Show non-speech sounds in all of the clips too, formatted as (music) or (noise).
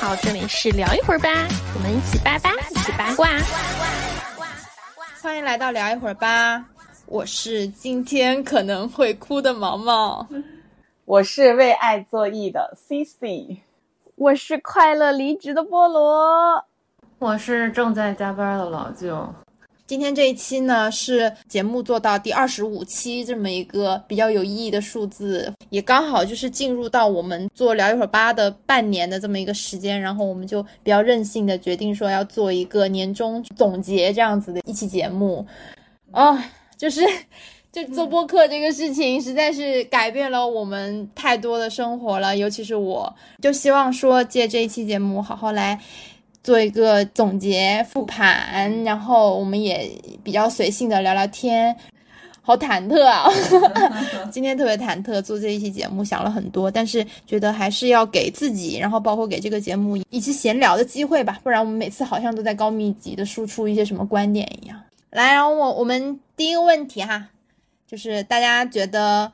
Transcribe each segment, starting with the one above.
好，这里是聊一会儿吧，我们一起八八，一起八卦。欢迎来到聊一会儿吧，我是今天可能会哭的毛毛，我是为爱作义的 C C，我是快乐离职的菠萝，我是正在加班的老舅。今天这一期呢是节目做到第二十五期这么一个比较有意义的数字，也刚好就是进入到我们做聊一会儿吧的半年的这么一个时间，然后我们就比较任性的决定说要做一个年终总结这样子的一期节目，啊，(laughs) 就是就做播客这个事情实在是改变了我们太多的生活了，尤其是我，就希望说借这一期节目好好来。做一个总结复盘，然后我们也比较随性的聊聊天，好忐忑啊！今天特别忐忑，做这一期节目想了很多，但是觉得还是要给自己，然后包括给这个节目一起闲聊的机会吧，不然我们每次好像都在高密集的输出一些什么观点一样。来，然后我我们第一个问题哈，就是大家觉得。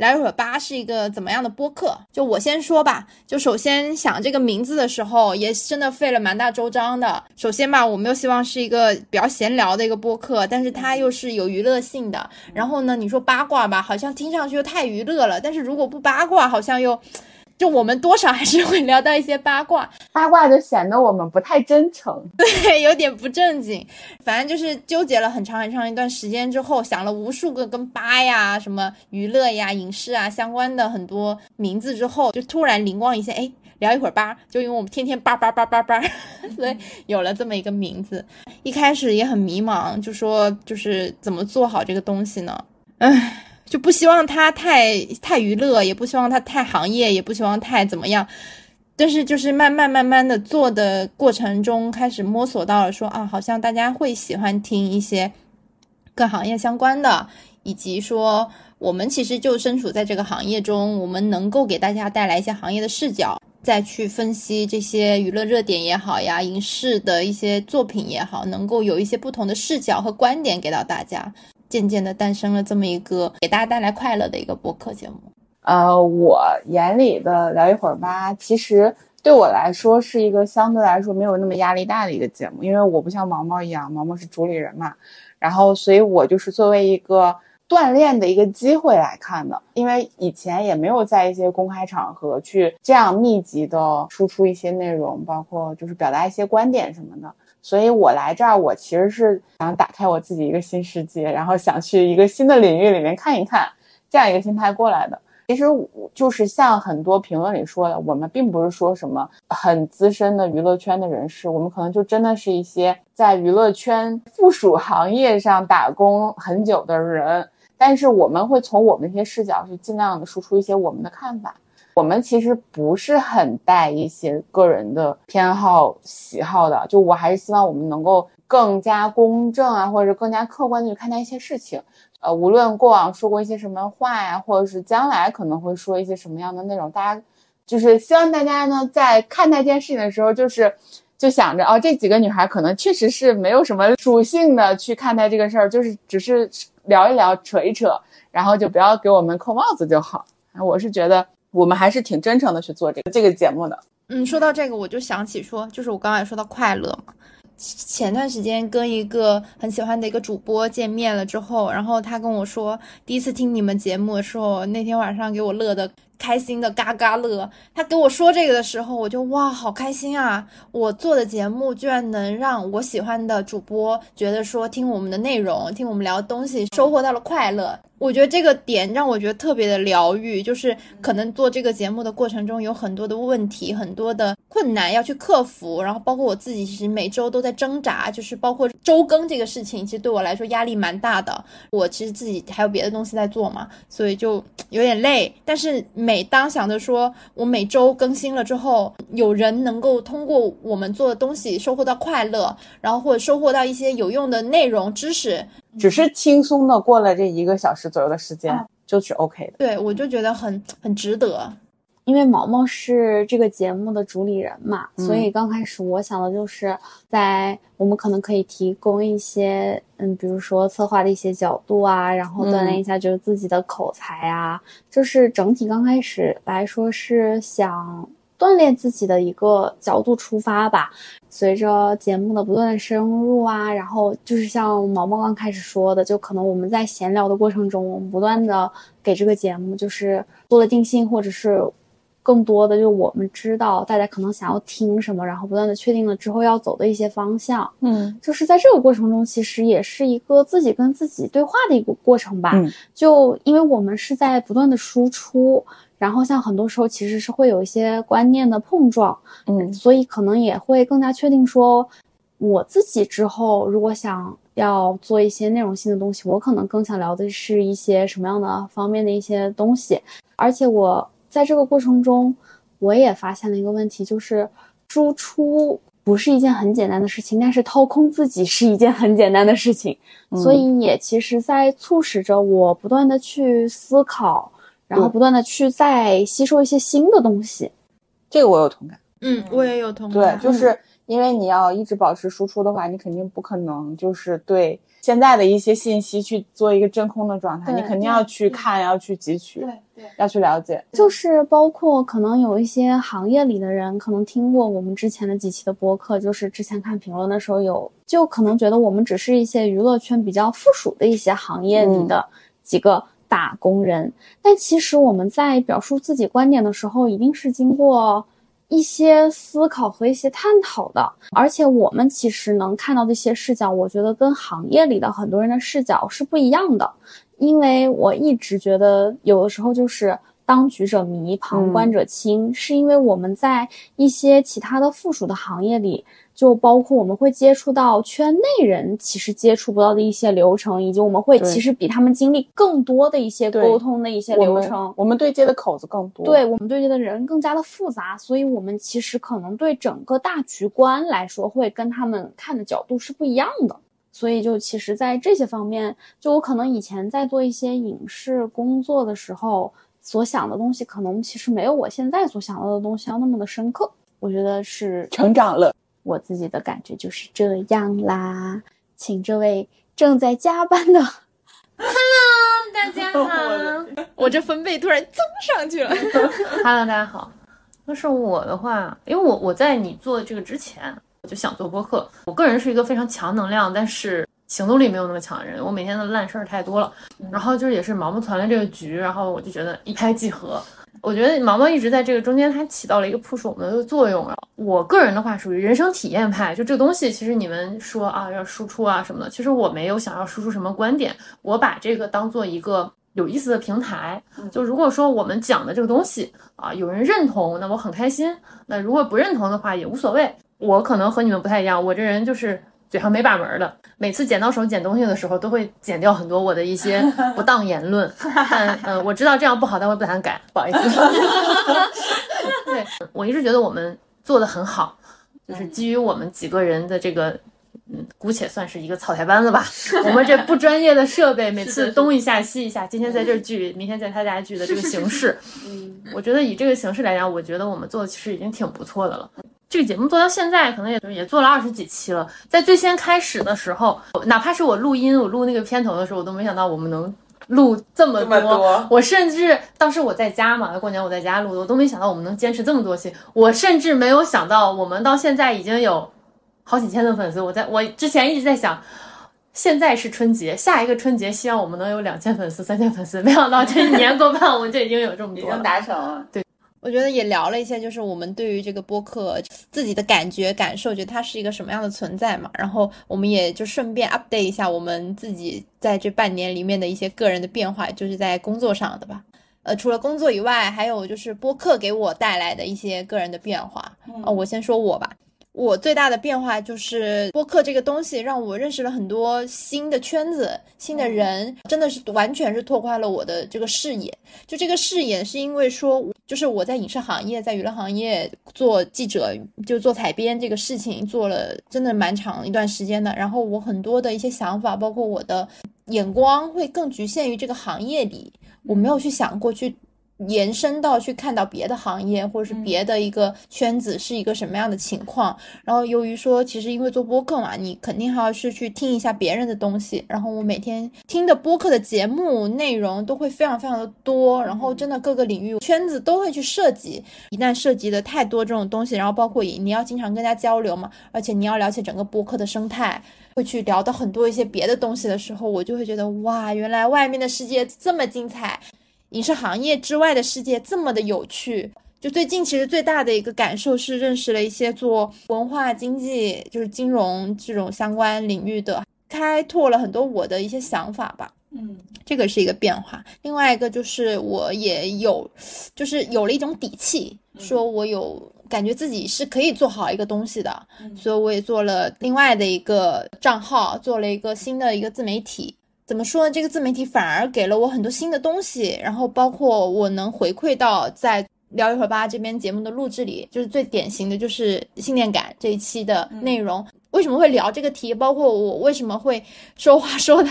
来会儿吧是一个怎么样的播客？就我先说吧。就首先想这个名字的时候，也真的费了蛮大周章的。首先吧，我们又希望是一个比较闲聊的一个播客，但是它又是有娱乐性的。然后呢，你说八卦吧，好像听上去又太娱乐了。但是如果不八卦，好像又……就我们多少还是会聊到一些八卦，八卦就显得我们不太真诚，(laughs) 对，有点不正经。反正就是纠结了很长很长一段时间之后，想了无数个跟八呀、什么娱乐呀、影视啊相关的很多名字之后，就突然灵光一现，哎，聊一会儿八，就因为我们天天叭叭叭叭叭，(laughs) 所以有了这么一个名字。一开始也很迷茫，就说就是怎么做好这个东西呢？唉。就不希望它太太娱乐，也不希望它太行业，也不希望太怎么样。但是就是慢慢慢慢的做的过程中，开始摸索到了说啊，好像大家会喜欢听一些跟行业相关的，以及说我们其实就身处在这个行业中，我们能够给大家带来一些行业的视角，再去分析这些娱乐热点也好呀，影视的一些作品也好，能够有一些不同的视角和观点给到大家。渐渐的诞生了这么一个给大家带来快乐的一个播客节目。呃，我眼里的聊一会儿吧，其实对我来说是一个相对来说没有那么压力大的一个节目，因为我不像毛毛一样，毛毛是主理人嘛，然后所以我就是作为一个锻炼的一个机会来看的，因为以前也没有在一些公开场合去这样密集的输出一些内容，包括就是表达一些观点什么的。所以我来这儿，我其实是想打开我自己一个新世界，然后想去一个新的领域里面看一看，这样一个心态过来的。其实就是像很多评论里说的，我们并不是说什么很资深的娱乐圈的人士，我们可能就真的是一些在娱乐圈附属行业上打工很久的人，但是我们会从我们一些视角去尽量的输出一些我们的看法。我们其实不是很带一些个人的偏好、喜好的，就我还是希望我们能够更加公正啊，或者是更加客观的去看待一些事情。呃，无论过往说过一些什么话呀，或者是将来可能会说一些什么样的内容，大家就是希望大家呢在看待这件事情的时候，就是就想着哦，这几个女孩可能确实是没有什么属性的去看待这个事儿，就是只是聊一聊、扯一扯，然后就不要给我们扣帽子就好。我是觉得。我们还是挺真诚的去做这个这个节目的。嗯，说到这个，我就想起说，就是我刚才说到快乐嘛。前段时间跟一个很喜欢的一个主播见面了之后，然后他跟我说，第一次听你们节目的时候，那天晚上给我乐的开心的嘎嘎乐。他跟我说这个的时候，我就哇，好开心啊！我做的节目居然能让我喜欢的主播觉得说，听我们的内容，听我们聊东西，收获到了快乐。我觉得这个点让我觉得特别的疗愈，就是可能做这个节目的过程中有很多的问题，很多的困难要去克服，然后包括我自己其实每周都在挣扎，就是包括周更这个事情，其实对我来说压力蛮大的。我其实自己还有别的东西在做嘛，所以就有点累。但是每当想着说我每周更新了之后，有人能够通过我们做的东西收获到快乐，然后或者收获到一些有用的内容知识。只是轻松的过了这一个小时左右的时间，就是 OK 的。对，我就觉得很很值得，因为毛毛是这个节目的主理人嘛，所以刚开始我想的就是在我们可能可以提供一些，嗯，比如说策划的一些角度啊，然后锻炼一下就是自己的口才啊，就是整体刚开始来说是想锻炼自己的一个角度出发吧。随着节目的不断的深入啊，然后就是像毛毛刚开始说的，就可能我们在闲聊的过程中，我们不断的给这个节目就是做了定性，或者是。更多的就我们知道大家可能想要听什么，然后不断的确定了之后要走的一些方向。嗯，就是在这个过程中，其实也是一个自己跟自己对话的一个过程吧。嗯，就因为我们是在不断的输出，然后像很多时候其实是会有一些观念的碰撞。嗯，所以可能也会更加确定说，我自己之后如果想要做一些内容性的东西，我可能更想聊的是一些什么样的方面的一些东西，而且我。在这个过程中，我也发现了一个问题，就是输出不是一件很简单的事情，但是掏空自己是一件很简单的事情，所以也其实在促使着我不断的去思考，然后不断的去再吸收一些新的东西。这个我有同感，嗯，我也有同感。对，(laughs) 就是因为你要一直保持输出的话，你肯定不可能就是对。现在的一些信息去做一个真空的状态，你肯定要去看，要去汲取，对对，要去了解。就是包括可能有一些行业里的人，可能听过我们之前的几期的播客，就是之前看评论的时候有，就可能觉得我们只是一些娱乐圈比较附属的一些行业里的几个打工人，但其实我们在表述自己观点的时候，一定是经过。一些思考和一些探讨的，而且我们其实能看到的一些视角，我觉得跟行业里的很多人的视角是不一样的。因为我一直觉得，有的时候就是当局者迷，旁观者清，是因为我们在一些其他的附属的行业里。就包括我们会接触到圈内人其实接触不到的一些流程，以及我们会其实比他们经历更多的一些沟通的一些流程。我们对接的口子更多，对我们对接的人更加的复杂，所以我们其实可能对整个大局观来说，会跟他们看的角度是不一样的。所以就其实，在这些方面，就我可能以前在做一些影视工作的时候，所想的东西，可能其实没有我现在所想到的东西要那么的深刻。我觉得是成长了。我自己的感觉就是这样啦，请这位正在加班的，(laughs) Hello，大家好，(laughs) 我这分贝突然增上去了，Hello，大家好。要是我的话，因为我我在你做这个之前，我就想做播客。我个人是一个非常强能量，但是行动力没有那么强的人。我每天的烂事儿太多了，然后就是也是毛毛团了这个局，然后我就觉得一拍即合。我觉得毛毛一直在这个中间，它起到了一个 push 我们的作用啊。我个人的话属于人生体验派，就这个东西，其实你们说啊要输出啊什么的，其实我没有想要输出什么观点，我把这个当做一个有意思的平台。就如果说我们讲的这个东西啊有人认同，那我很开心；那如果不认同的话也无所谓。我可能和你们不太一样，我这人就是。嘴上没把门的，每次剪刀手剪东西的时候，都会剪掉很多我的一些不当言论。但 (laughs) 嗯，我知道这样不好，但我不敢改，不好意思。(laughs) 对我一直觉得我们做的很好，就是基于我们几个人的这个，嗯，姑且算是一个草台班子吧。我们这不专业的设备，每次东一下西一下，今天在这聚，明天在他家聚的这个形式，嗯，我觉得以这个形式来讲，我觉得我们做的其实已经挺不错的了。这个节目做到现在，可能也也做了二十几期了。在最先开始的时候，哪怕是我录音，我录那个片头的时候，我都没想到我们能录这么多。我甚至当时我在家嘛，过年我在家录的，我都没想到我们能坚持这么多期。我甚至没有想到，我们到现在已经有好几千的粉丝。我在我之前一直在想，现在是春节，下一个春节希望我们能有两千粉丝、三千粉丝。没想到这一年过半，我们就已经有这么多，已经达成了。对。我觉得也聊了一些，就是我们对于这个播客自己的感觉、感受，觉得它是一个什么样的存在嘛。然后我们也就顺便 update 一下我们自己在这半年里面的一些个人的变化，就是在工作上的吧。呃，除了工作以外，还有就是播客给我带来的一些个人的变化。哦，我先说我吧。我最大的变化就是播客这个东西让我认识了很多新的圈子、新的人，真的是完全是拓宽了我的这个视野。就这个视野是因为说，就是我在影视行业、在娱乐行业做记者，就做采编这个事情做了真的蛮长一段时间的。然后我很多的一些想法，包括我的眼光会更局限于这个行业里，我没有去想过去。延伸到去看到别的行业或者是别的一个圈子是一个什么样的情况。然后由于说，其实因为做播客嘛，你肯定还要是去听一下别人的东西。然后我每天听的播客的节目内容都会非常非常的多，然后真的各个领域圈子都会去涉及。一旦涉及的太多这种东西，然后包括你要经常跟大家交流嘛，而且你要了解整个播客的生态，会去聊到很多一些别的东西的时候，我就会觉得哇，原来外面的世界这么精彩。影视行业之外的世界这么的有趣，就最近其实最大的一个感受是认识了一些做文化经济，就是金融这种相关领域的，开拓了很多我的一些想法吧。嗯，这个是一个变化。另外一个就是我也有，就是有了一种底气，说我有感觉自己是可以做好一个东西的，所以我也做了另外的一个账号，做了一个新的一个自媒体。怎么说呢？这个自媒体反而给了我很多新的东西，然后包括我能回馈到在聊一会儿吧这边节目的录制里，就是最典型的就是信念感这一期的内容。为什么会聊这个题？包括我为什么会说话说的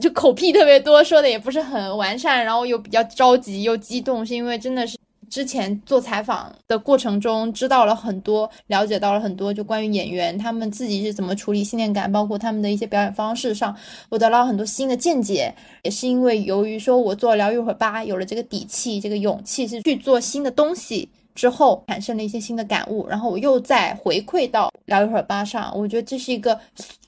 就口癖特别多，说的也不是很完善，然后又比较着急又激动，是因为真的是。之前做采访的过程中，知道了很多，了解到了很多，就关于演员他们自己是怎么处理信念感，包括他们的一些表演方式上，我得到很多新的见解。也是因为由于说我做疗愈会吧，有了这个底气、这个勇气，是去做新的东西。之后产生了一些新的感悟，然后我又再回馈到聊一会儿吧上，我觉得这是一个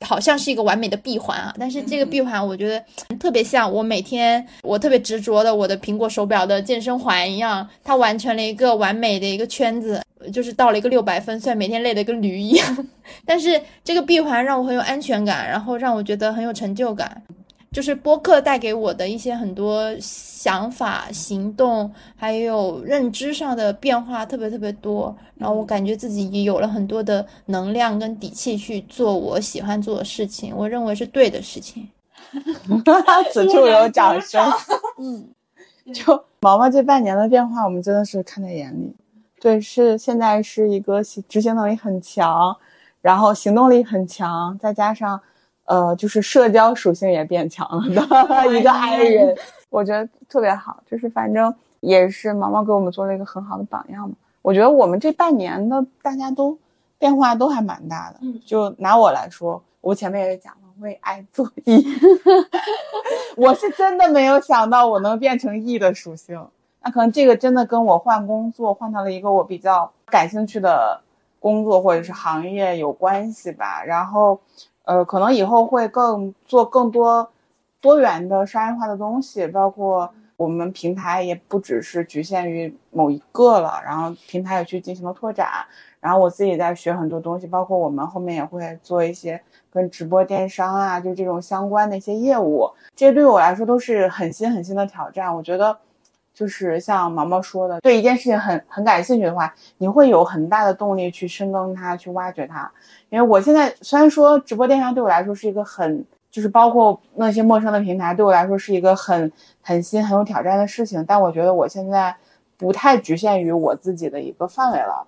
好像是一个完美的闭环啊。但是这个闭环我觉得特别像我每天我特别执着的我的苹果手表的健身环一样，它完成了一个完美的一个圈子，就是到了一个六百分，虽然每天累得跟驴一样，(laughs) 但是这个闭环让我很有安全感，然后让我觉得很有成就感。就是播客带给我的一些很多想法、行动，还有认知上的变化特别特别多，然后我感觉自己也有了很多的能量跟底气去做我喜欢做的事情，我认为是对的事情。(laughs) 此处有掌声。嗯，(laughs) 就毛毛这半年的变化，我们真的是看在眼里。对，是现在是一个执行能力很强，然后行动力很强，再加上。呃，就是社交属性也变强了的 (laughs) 一个 I 人，我觉得特别好。就是反正也是毛毛给我们做了一个很好的榜样嘛。我觉得我们这半年的大家都变化都还蛮大的。嗯，就拿我来说，我前面也讲了，为爱做 E，(laughs) 我是真的没有想到我能变成 E 的属性。那可能这个真的跟我换工作换到了一个我比较感兴趣的工作或者是行业有关系吧。然后。呃，可能以后会更做更多多元的商业化的东西，包括我们平台也不只是局限于某一个了，然后平台也去进行了拓展，然后我自己在学很多东西，包括我们后面也会做一些跟直播电商啊，就这种相关的一些业务，这对我来说都是很新很新的挑战，我觉得。就是像毛毛说的，对一件事情很很感兴趣的话，你会有很大的动力去深耕它，去挖掘它。因为我现在虽然说直播电商对我来说是一个很，就是包括那些陌生的平台对我来说是一个很很新、很有挑战的事情，但我觉得我现在不太局限于我自己的一个范围了，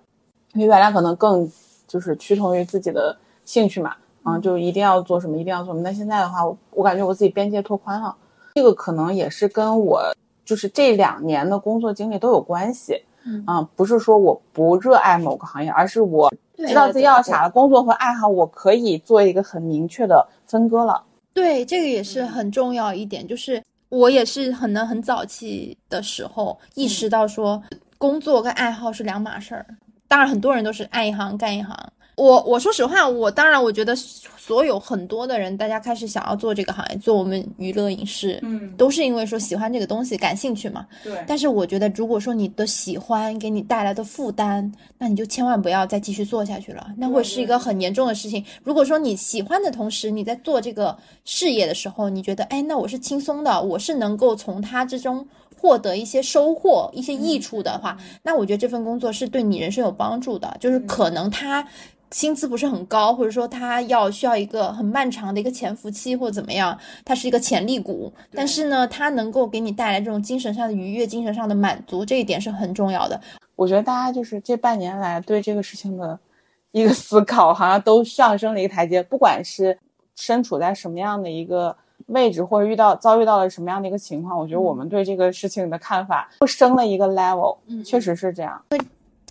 因为原来可能更就是趋同于自己的兴趣嘛，嗯，就一定要做什么，一定要做什么。那现在的话，我我感觉我自己边界拓宽了，这个可能也是跟我。就是这两年的工作经历都有关系，嗯，不是说我不热爱某个行业，而是我知道自己要啥了。工作和爱好，我可以做一个很明确的分割了。对，这个也是很重要一点，就是我也是很能很早期的时候意识到说，工作跟爱好是两码事儿。当然，很多人都是爱一行干一行。我我说实话，我当然我觉得所有很多的人，大家开始想要做这个行业，做我们娱乐影视，嗯，都是因为说喜欢这个东西，感兴趣嘛。对。但是我觉得，如果说你的喜欢给你带来的负担，那你就千万不要再继续做下去了，那会是一个很严重的事情。如果说你喜欢的同时，你在做这个事业的时候，你觉得，哎，那我是轻松的，我是能够从它之中获得一些收获、一些益处的话，那我觉得这份工作是对你人生有帮助的，就是可能它。薪资不是很高，或者说他要需要一个很漫长的一个潜伏期，或者怎么样，它是一个潜力股。但是呢，它能够给你带来这种精神上的愉悦、精神上的满足，这一点是很重要的。我觉得大家就是这半年来对这个事情的 (laughs) 一个思考，好像都上升了一个台阶。不管是身处在什么样的一个位置或者遇到遭遇到了什么样的一个情况，我觉得我们对这个事情的看法又升了一个 level，嗯确实是这样。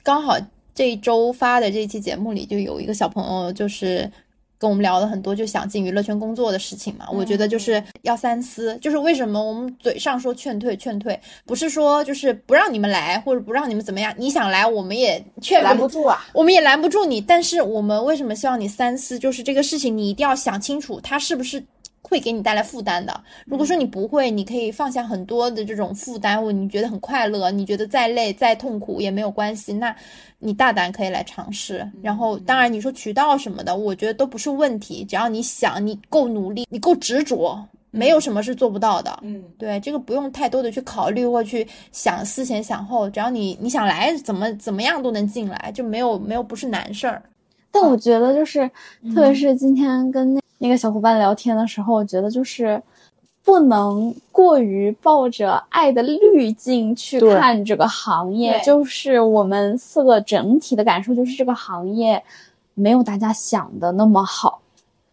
刚好这一周发的这一期节目里，就有一个小朋友就是。跟我们聊了很多，就想进娱乐圈工作的事情嘛。我觉得就是要三思，就是为什么我们嘴上说劝退劝退，不是说就是不让你们来，或者不让你们怎么样，你想来我们也劝拦不住啊，我们也拦不住你。但是我们为什么希望你三思？就是这个事情你一定要想清楚，它是不是会给你带来负担的。如果说你不会，你可以放下很多的这种负担，或你觉得很快乐，你觉得再累再痛苦也没有关系，那你大胆可以来尝试。然后，当然你说渠道什么的，我觉得都不是问题，只要你想，你够努力，你够执着。没有什么是做不到的，嗯，对，这个不用太多的去考虑或去想思前想后，只要你你想来，怎么怎么样都能进来，就没有没有不是难事儿。但我觉得就是，嗯特别是今天跟那那个小伙伴聊天的时候，我觉得就是不能过于抱着爱的滤镜去看这个行业。对就是我们四个整体的感受就是，这个行业没有大家想的那么好，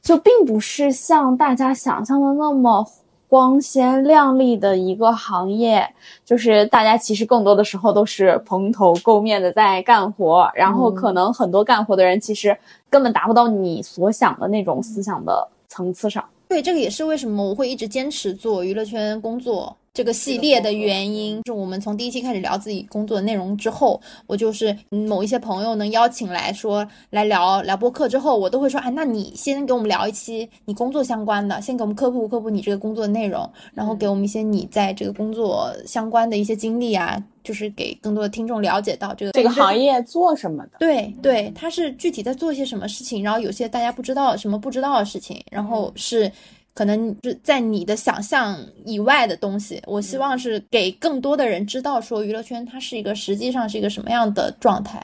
就并不是像大家想象的那么。光鲜亮丽的一个行业，就是大家其实更多的时候都是蓬头垢面的在干活，然后可能很多干活的人其实根本达不到你所想的那种思想的层次上。对，这个也是为什么我会一直坚持做娱乐圈工作这个系列的原因。是我们从第一期开始聊自己工作的内容之后，我就是嗯某一些朋友能邀请来说来聊聊播客之后，我都会说，哎，那你先给我们聊一期你工作相关的，先给我们科普科普你这个工作的内容，然后给我们一些你在这个工作相关的一些经历啊，就是给更多的听众了解到这个这个行业做什么的？对对，他是具体在做一些什么事情，然后有些大家不知道什么不知道的事情，然后是可能是在你的想象以外的东西。我希望是给更多的人知道，说娱乐圈它是一个实际上是一个什么样的状态。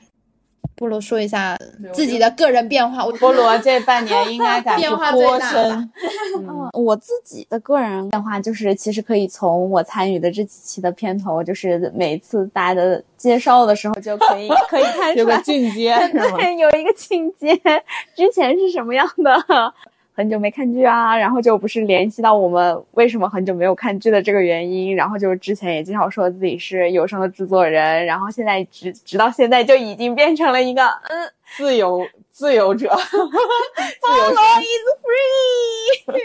菠萝说一下自己的个人变化，我菠萝这半年应该感变化最深吧。(laughs) 嗯，我自己的个人变化就是，其实可以从我参与的这几期的片头，就是每次大家的介绍的时候就可以可以看出来有个，进阶？对，有一个进阶，之前是什么样的？很久没看剧啊，然后就不是联系到我们为什么很久没有看剧的这个原因，然后就是之前也经常说自己是有声的制作人，然后现在直直到现在就已经变成了一个嗯，自由自由者，(laughs) 自由身 is free。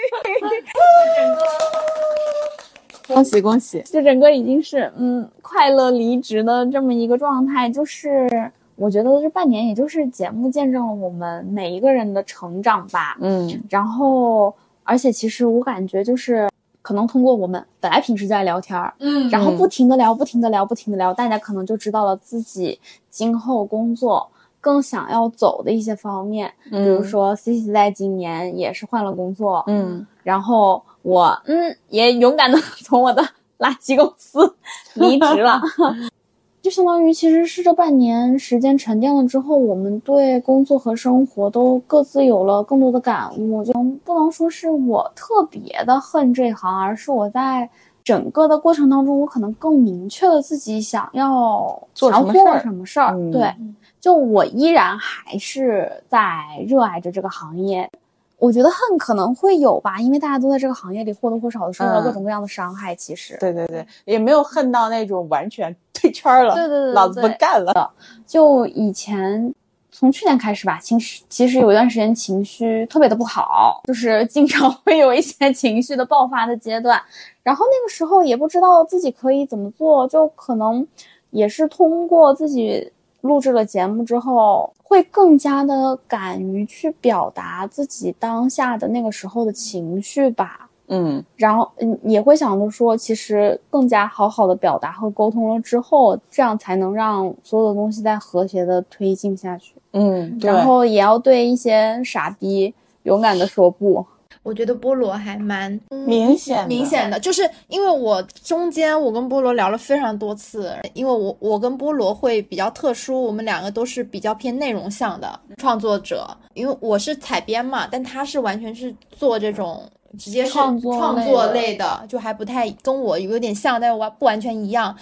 (laughs) 恭喜恭喜！就整个已经是嗯快乐离职的这么一个状态，就是我觉得这半年也就是节目见证了我们每一个人的成长吧。嗯然后，而且其实我感觉就是可能通过我们本来平时就爱聊天儿，嗯然后不停的聊，不停的聊，不停的聊，大家可能就知道了自己今后工作更想要走的一些方面。比如说，C C 在今年也是换了工作，嗯然后我嗯也勇敢的 (laughs) 从我的垃圾公司 (laughs) 离职了，(laughs) 就相当于其实是这半年时间沉淀了之后，我们对工作和生活都各自有了更多的感悟。就不能说是我特别的恨这行，而是我在整个的过程当中，我可能更明确了自己想要做什么事儿什么事对，就我依然还是在热爱着这个行业。我觉得恨可能会有吧，因为大家都在这个行业里或多或少的受到嗯各种各样的伤害。其实，对对对，也没有恨到那种完全退圈儿了，对对对对老子不干了。就以前从去年开始吧，其实其实有一段时间情绪特别的不好，就是经常 (laughs) 会有一些情绪的爆发的阶段。然后那个时候也不知道自己可以怎么做，就可能也是通过自己录制了节目之后，会更加的敢于去表达自己当下的那个时候的情绪吧。嗯然后嗯，也会想着说，其实更加好好的表达和沟通了之后，这样才能让所有的东西在和谐的推进下去。嗯，然后也要对一些傻逼勇敢的说不。我觉得菠萝还蛮明显的明显的，就是因为我中间我跟菠萝聊了非常多次，因为我我跟菠萝会比较特殊，我们两个都是比较偏内容向的创作者，因为我是采编嘛，但他是完全是做这种直接是创作类的就还不太跟我有点像，但是我不完全一样。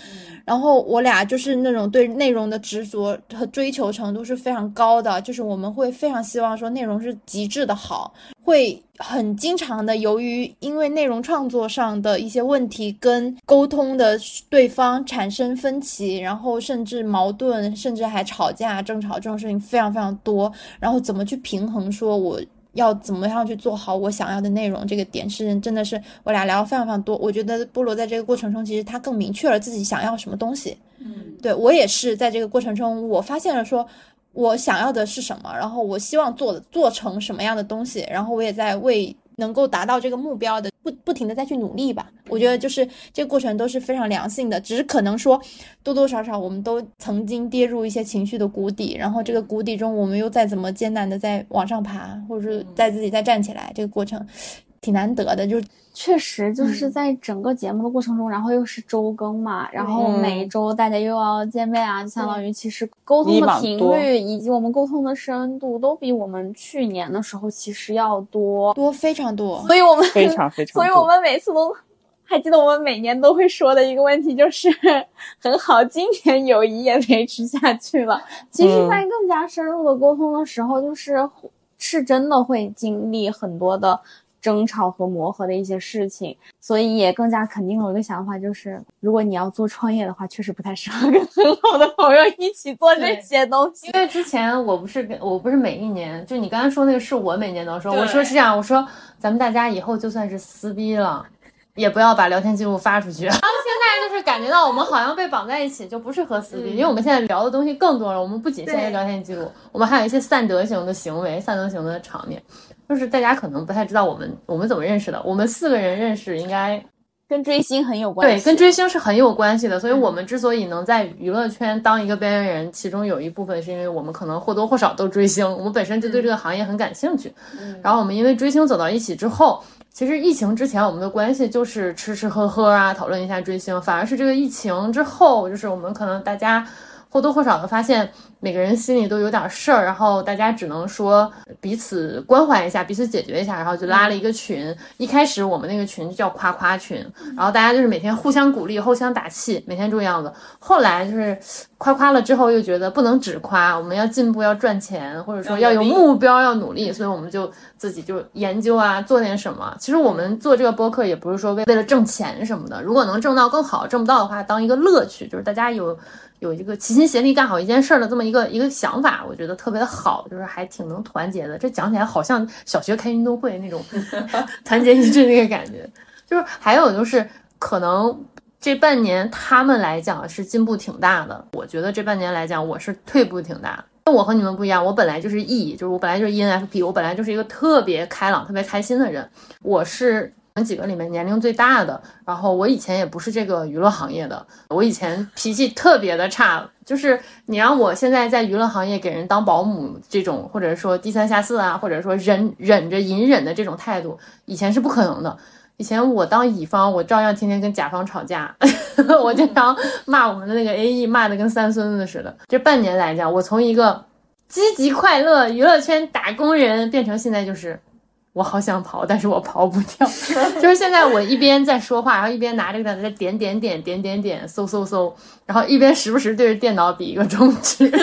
然后我俩就是那种对内容的执着和追求程度是非常高的，就是我们会非常希望说内容是极致的好，会很经常的由于因为内容创作上的一些问题跟沟通的对方产生分歧，然后甚至矛盾，甚至还吵架、争吵这种事情非常非常多。然后怎么去平衡，说我要怎么样去做好我想要的内容，这个点是真的是我俩聊了非常非常多。我觉得菠萝在这个过程中，其实他更明确了自己想要什么东西。嗯，对我也是在这个过程中，我发现了说。我想要的是什么，然后我希望做做成什么样的东西，然后我也在为能够达到这个目标的不不停的再去努力吧。我觉得就是这个过程都是非常良性的，只是可能说多多少少我们都曾经跌入一些情绪的谷底，然后这个谷底中我们又再怎么艰难的再往上爬，或者是再自己再站起来，这个过程挺难得的。就是确实就是在整个节目的过程中，然后又是周更嘛，然后每周大家又要见面啊，就相当于其实沟通的频率以及我们沟通的深度都比我们去年的时候其实要多，多非常多，所以我们非常非常。所以我们每次都还记得，我们每年都会说的一个问题就是，(laughs) 很好，今年友谊也维持下去了。其实，在更加深入的沟通的时候，就是是真的会经历很多的争吵和磨合的一些事情，所以也更加肯定了我一个想法，就是如果你要做创业的话，确实不太适合跟很好的朋友一起做这些东西因。为之前我不是跟我不是每一年，就你刚才说那个是我每年都说，我说是这样，我说咱们大家以后就算是撕逼了，也不要把聊天记录发出去。(laughs) 然后现在就是感觉到我们好像被绑在一起，就不适合撕逼，因为我们现在聊的东西更多了。我们不仅限于聊天记录，我们还有一些散德型的行为、散德型的场面。就是大家可能不太知道我们我们怎么认识的，我们四个人认识应该跟追星很有关系对，跟追星是很有关系的。所以我们之所以能在娱乐圈当一个边缘人，其中有一部分是因为我们可能或多或少都追星，我们本身就对这个行业很感兴趣。然后我们因为追星走到一起之后，其实疫情之前我们的关系就是吃吃喝喝啊，讨论一下追星。反而是这个疫情之后，就是我们可能大家或多或少的发现，每个人心里都有点事儿，然后大家只能说彼此关怀一下，彼此解决一下，然后就拉了一个群。一开始我们那个群就叫夸夸群，然后大家就是每天互相鼓励、互相打气，每天这个样子。后来就是夸夸了之后，又觉得不能只夸，我们要进步、要赚钱，或者说要有目标、要努力，所以我们就自己就研究啊，做点什么。其实我们做这个播客也不是说为为了挣钱什么的，如果能挣到更好，挣不到的话，当一个乐趣，就是大家有。有一个齐心协力干好一件事儿的这么一个一个想法，我觉得特别的好，就是还挺能团结的。这讲起来好像小学开运动会那种 (laughs) 团结一致那个感觉。就是还有就是可能这半年他们来讲是进步挺大的，我觉得这半年来讲我是退步挺大的。那我和你们不一样，我本来就是 E，就是我本来就是 ENFP，我本来就是一个特别开朗、特别开心的人。我是我我们几个里面年龄最大的，然后我以前也不是这个娱乐行业的，我以前脾气特别的差，就是你让我现在在娱乐行业给人当保姆这种，或者说低三下四啊，或者说忍忍着隐忍的这种态度，以前是不可能的。以前我当乙方，我照样天天跟甲方吵架，(laughs) 我经常骂我们的那个 AE，骂的跟三孙子似的。这半年来讲，我从一个积极快乐娱乐圈打工人，变成现在就是我好想跑，但是我跑不掉。(laughs) 就是现在我一边在说话，然后一边拿这个在点点点点点点搜搜搜，然后一边时不时对着电脑比一个中指，(laughs) 就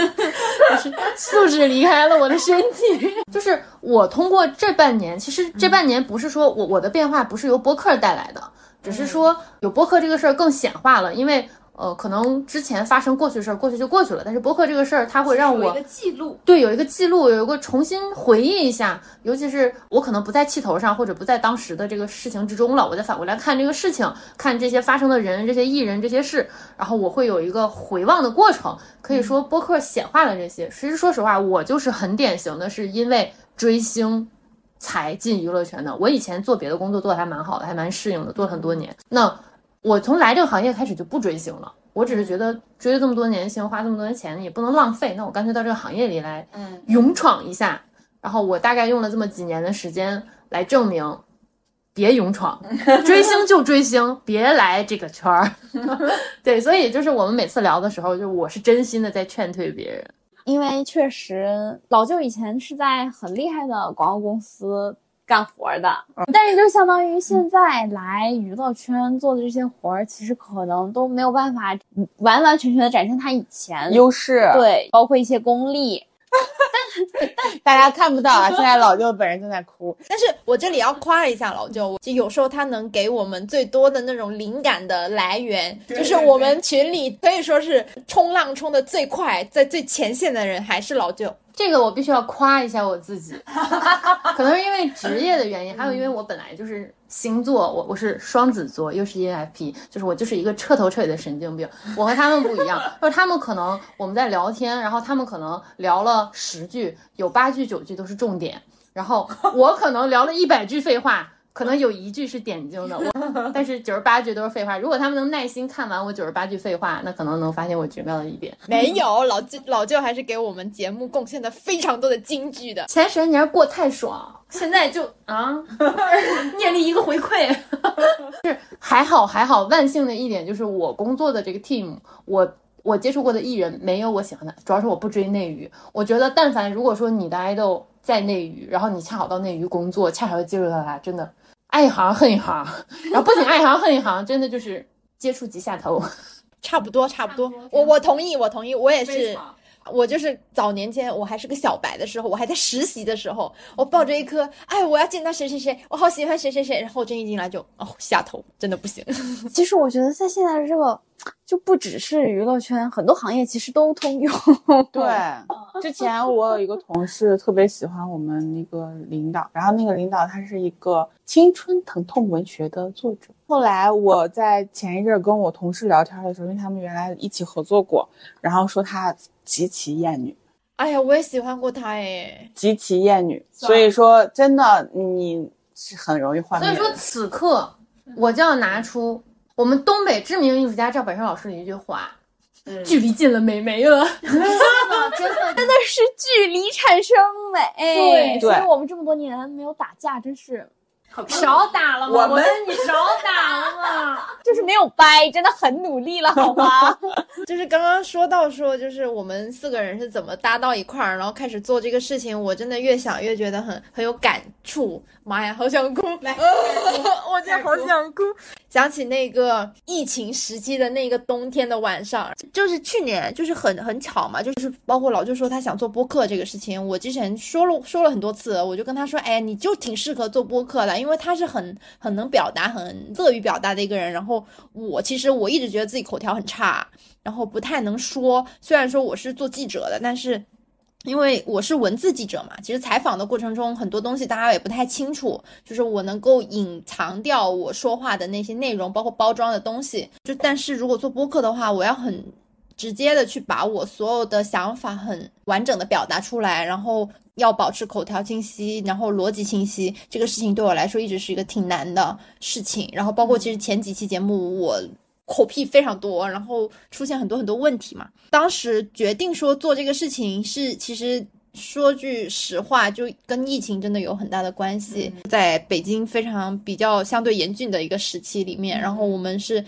是素质离开了我的身体。(laughs) 就是我通过这半年，其实这半年不是说我我的变化不是由播客带来的，只是说有播客这个事儿更显化了，因为。呃，可能之前发生过去的事儿，过去就过去了。但是播客这个事儿，它会让我记录，对，有一个记录，有一个重新回忆一下。尤其是我可能不在气头上，或者不在当时的这个事情之中了，我再反过来看这个事情，看这些发生的人、这些艺人、这些事，然后我会有一个回望的过程。可以说，播客显化了这些。其实说实话，我就是很典型的，是因为追星才进娱乐圈的。我以前做别的工作做的还蛮好的，还蛮适应的，做了很多年。那我从来这个行业开始就不追星了。我只是觉得追了这么多年星，花这么多年钱也不能浪费，那我干脆到这个行业里来，嗯，勇闯一下。然后我大概用了这么几年的时间来证明，别勇闯，(laughs) 追星就追星，别来这个圈儿。(laughs) 对，所以就是我们每次聊的时候，就我是真心的在劝退别人。因为确实老舅以前是在很厉害的广告公司干活的。但是就相当于现在来娱乐圈做的这些活儿，其实可能都没有办法完完全全的展现他以前优势，对，包括一些功力。(laughs) (laughs) 大家看不到啊，现在老舅本人正在哭。但是我这里要夸一下老舅，就有时候他能给我们最多的那种灵感的来源，就是我们群里可以说是冲浪冲的最快，在最前线的人还是老舅。这个我必须要夸一下我自己，(laughs) 可能是因为职业的原因，还有因为我本来就是星座，我我是双子座，又是 ENFP，就是我就是一个彻头彻尾的神经病。我和他们不一样，就是他们可能我们在聊天，然后他们可能聊了十句，有八句九句都是重点，然后我可能聊了一百句废话。可能有一句是点睛的，(laughs) 我但是九十八句都是废话。如果他们能耐心看完我九十八句废话，那可能能发现我绝妙的一点。没有老舅，老舅还是给我们节目贡献的非常多的金句的。前十年过太爽，现在就啊，(laughs) 念力一个回馈，(laughs) 是还好还好。万幸的一点就是我工作的这个 team，我我接触过的艺人没有我喜欢的，主要是我不追内娱。我觉得但凡如果说你的 idol 在内娱，然后你恰好到内娱工作，恰好接触到他，真的。爱一行恨一行，(laughs) 然后不仅爱一行恨一行，真的就是接触即下头，差不多差不多。我我同意，我同意，我也是。我就是早年间我还是个小白的时候，我还在实习的时候，我抱着一颗哎，我要见到谁谁谁，我好喜欢谁谁谁，然后真一进来就哦下头，真的不行。其实我觉得在现在的这个。就不只是娱乐圈，很多行业其实都通用。对，之前我有一个同事特别喜欢我们那个领导，然后那个领导他是一个青春疼痛文学的作者。后来我在前一阵跟我同事聊天的时候，因为他们原来一起合作过，然后说他极其艳女。哎呀，我也喜欢过她哎，极其艳女。所以说，真的你是很容易换。所以说，此刻我就要拿出。我们东北知名艺术家赵本山老师的一句话：“距离近了，美没了。(laughs) ”真的，真的，真的是距离产生美。对，所以我们这么多年没有打架，真是。少打了吗？我们你少打了吗？(laughs) 就是没有掰，真的很努力了，好吗？(laughs) 就是刚刚说到说，就是我们四个人是怎么搭到一块儿，然后开始做这个事情，我真的越想越觉得很很有感触。妈呀，好想哭！(laughs) 来，我真的好想哭。想起那个疫情时期的那个冬天的晚上，就是去年，就是很很巧嘛，就是包括老舅说他想做播客这个事情，我之前说了说了很多次，我就跟他说，哎，你就挺适合做播客的，因为他是很很能表达、很乐于表达的一个人。然后我其实我一直觉得自己口条很差，然后不太能说。虽然说我是做记者的，但是。因为我是文字记者嘛，其实采访的过程中很多东西大家也不太清楚，就是我能够隐藏掉我说话的那些内容，包括包装的东西。就但是如果做播客的话，我要很直接的去把我所有的想法很完整的表达出来，然后要保持口条清晰，然后逻辑清晰，这个事情对我来说一直是一个挺难的事情。然后包括其实前几期节目我。口癖非常多，然后出现很多很多问题嘛。当时决定说做这个事情是，其实说句实话，就跟疫情真的有很大的关系。在北京非常比较相对严峻的一个时期里面，然后我们是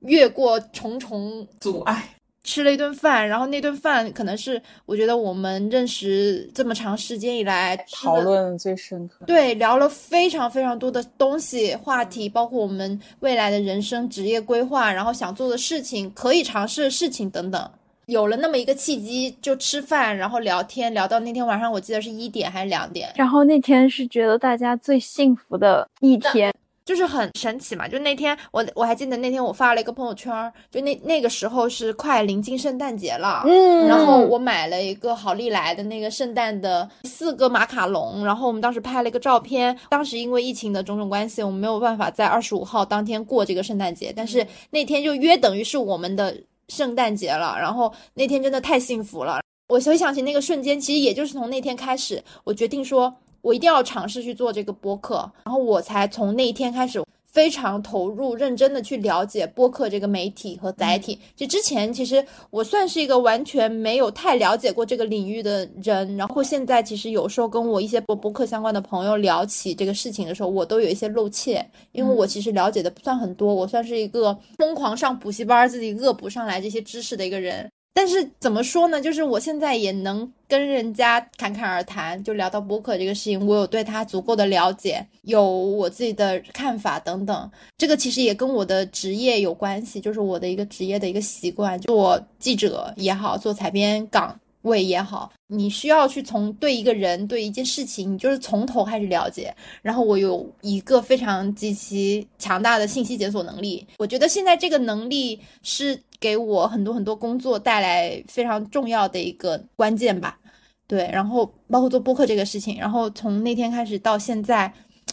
越过重重阻碍。吃了一顿饭，然后那顿饭可能是我觉得我们认识这么长时间以来讨论最深刻。对，聊了非常非常多的东西话题，包括我们未来的人生职业规划，然后想做的事情，可以尝试的事情等等。有了那么一个契机，就吃饭，然后聊天，聊到那天晚上，我记得是一点还是两点。然后那天是觉得大家最幸福的一天。就是很神奇嘛，就那天我我还记得那天我发了一个朋友圈，就那那个时候是快临近圣诞节了，嗯，然后我买了一个好利来的那个圣诞的四个马卡龙，然后我们当时拍了一个照片，当时因为疫情的种种关系，我们没有办法在二十五号当天过这个圣诞节，但是那天就约等于是我们的圣诞节了，然后那天真的太幸福了，我回想起那个瞬间，其实也就是从那天开始，我决定说。我一定要尝试去做这个播客，然后我才从那一天开始非常投入、认真的去了解播客这个媒体和载体。就之前其实我算是一个完全没有太了解过这个领域的人，然后现在其实有时候跟我一些播播客相关的朋友聊起这个事情的时候，我都有一些露怯，因为我其实了解的不算很多，我算是一个疯狂上补习班、自己恶补上来这些知识的一个人。但是怎么说呢？就是我现在也能跟人家侃侃而谈，就聊到播客这个事情，我有对他足够的了解，有我自己的看法等等。这个其实也跟我的职业有关系，就是我的一个职业的一个习惯，做记者也好，做采编岗。位也好，你需要去从对一个人、对一件事情，你就是从头开始了解。然后我有一个非常极其强大的信息检索能力，我觉得现在这个能力是给我很多很多工作带来非常重要的一个关键吧。对，然后包括做播客这个事情，然后从那天开始到现在，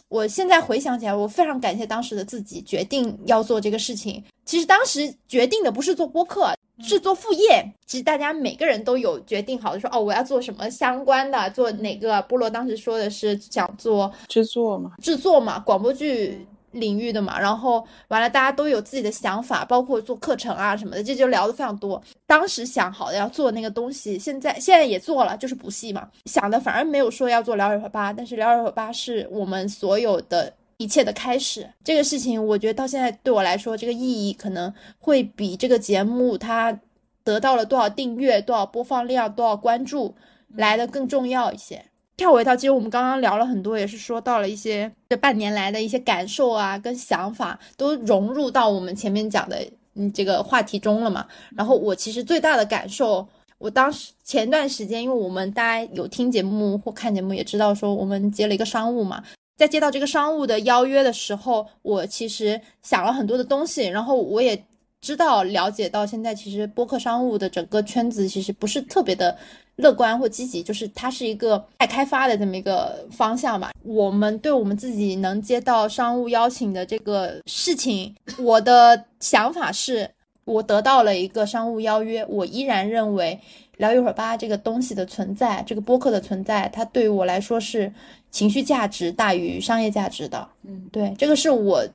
我现在回想起来，我非常感谢当时的自己决定要做这个事情。其实当时决定的不是做播客。是做副业，其实大家每个人都有决定好的，说哦，我要做什么相关的，做哪个菠萝。当时说的是想做制作嘛，制作嘛，广播剧领域的嘛。然后完了，大家都有自己的想法，包括做课程啊什么的，这就聊的非常多。当时想好的要做那个东西，现在现在也做了，就是补戏嘛。想的反而没有说要做聊一会吧，但是聊一会吧是我们所有的。一切的开始，这个事情，我觉得到现在对我来说，这个意义可能会比这个节目它得到了多少订阅、多少播放量、多少关注来的更重要一些。跳回到，其实我们刚刚聊了很多，也是说到了一些这半年来的一些感受啊，跟想法都融入到我们前面讲的嗯这个话题中了嘛。然后我其实最大的感受，我当时前段时间，因为我们大家有听节目或看节目也知道，说我们接了一个商务嘛。在接到这个商务的邀约的时候，我其实想了很多的东西，然后我也知道了解到现在，其实播客商务的整个圈子其实不是特别的乐观或积极，就是它是一个待开发的这么一个方向吧。我们对我们自己能接到商务邀请的这个事情，我的想法是，我得到了一个商务邀约，我依然认为聊一会儿吧这个东西的存在，这个播客的存在，它对于我来说是。情绪价值大于商业价值的，嗯，对，这个是我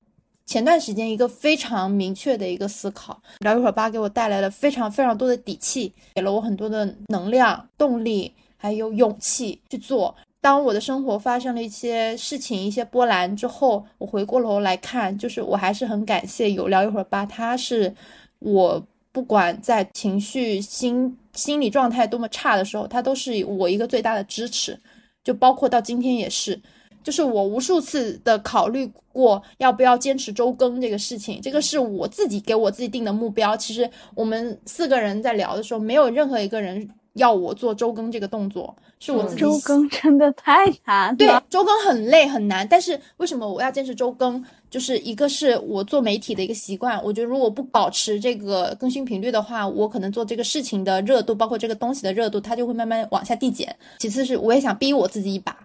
前段时间一个非常明确的一个思考。聊一会儿吧，给我带来了非常非常多的底气，给了我很多的能量、动力，还有勇气去做。当我的生活发生了一些事情、一些波澜之后，我回过头来看，就是我还是很感谢有聊一会儿吧，它是我不管在情绪、心心理状态多么差的时候，他都是我一个最大的支持。就包括到今天也是，就是我无数次的考虑过要不要坚持周更这个事情，这个是我自己给我自己定的目标。其实我们四个人在聊的时候，没有任何一个人要我做周更这个动作，是我自己。周更真的太难。对，周更很累很难，但是为什么我要坚持周更？就是一个是我做媒体的一个习惯，我觉得如果不保持这个更新频率的话，我可能做这个事情的热度，包括这个东西的热度，它就会慢慢往下递减。其次是我也想逼我自己一把，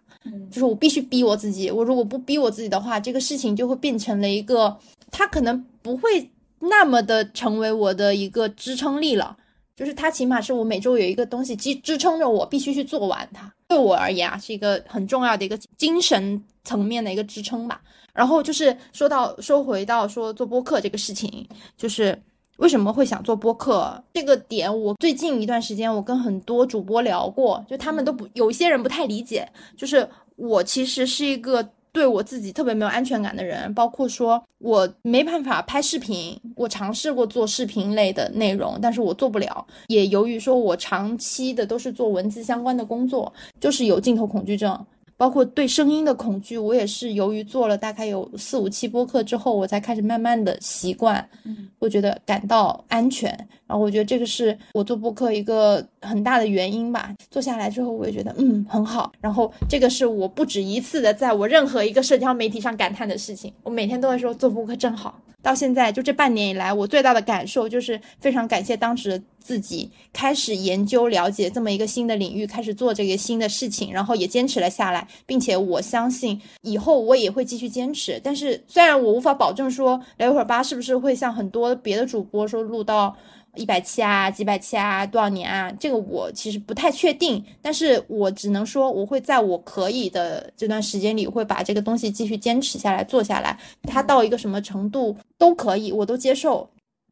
就是我必须逼我自己，我如果不逼我自己的话，这个事情就会变成了一个，它可能不会那么的成为我的一个支撑力了，就是它起码是我每周有一个东西支支撑着我必须去做完它，对我而言啊是一个很重要的一个精神层面的一个支撑吧。然后就是说到说回到说做播客这个事情，就是为什么会想做播客这个点，我最近一段时间我跟很多主播聊过，就他们都不有一些人不太理解，就是我其实是一个对我自己特别没有安全感的人，包括说我没办法拍视频，我尝试过做视频类的内容，但是我做不了，也由于说我长期的都是做文字相关的工作，就是有镜头恐惧症。包括对声音的恐惧，我也是由于做了大概有四五期播客之后，我才开始慢慢的习惯，嗯，我觉得感到安全，然后我觉得这个是我做播客一个很大的原因吧。做下来之后，我也觉得嗯很好，然后这个是我不止一次的在我任何一个社交媒体上感叹的事情，我每天都会说做播客真好。到现在就这半年以来，我最大的感受就是非常感谢当时自己开始研究了解这么一个新的领域，开始做这个新的事情，然后也坚持了下来，并且我相信以后我也会继续坚持。但是虽然我无法保证说聊一会儿吧是不是会像很多别的主播说录到。一百期啊，几百期啊，多少年啊？这个我其实不太确定，但是我只能说，我会在我可以的这段时间里，会把这个东西继续坚持下来，做下来。它到一个什么程度都可以，我都接受。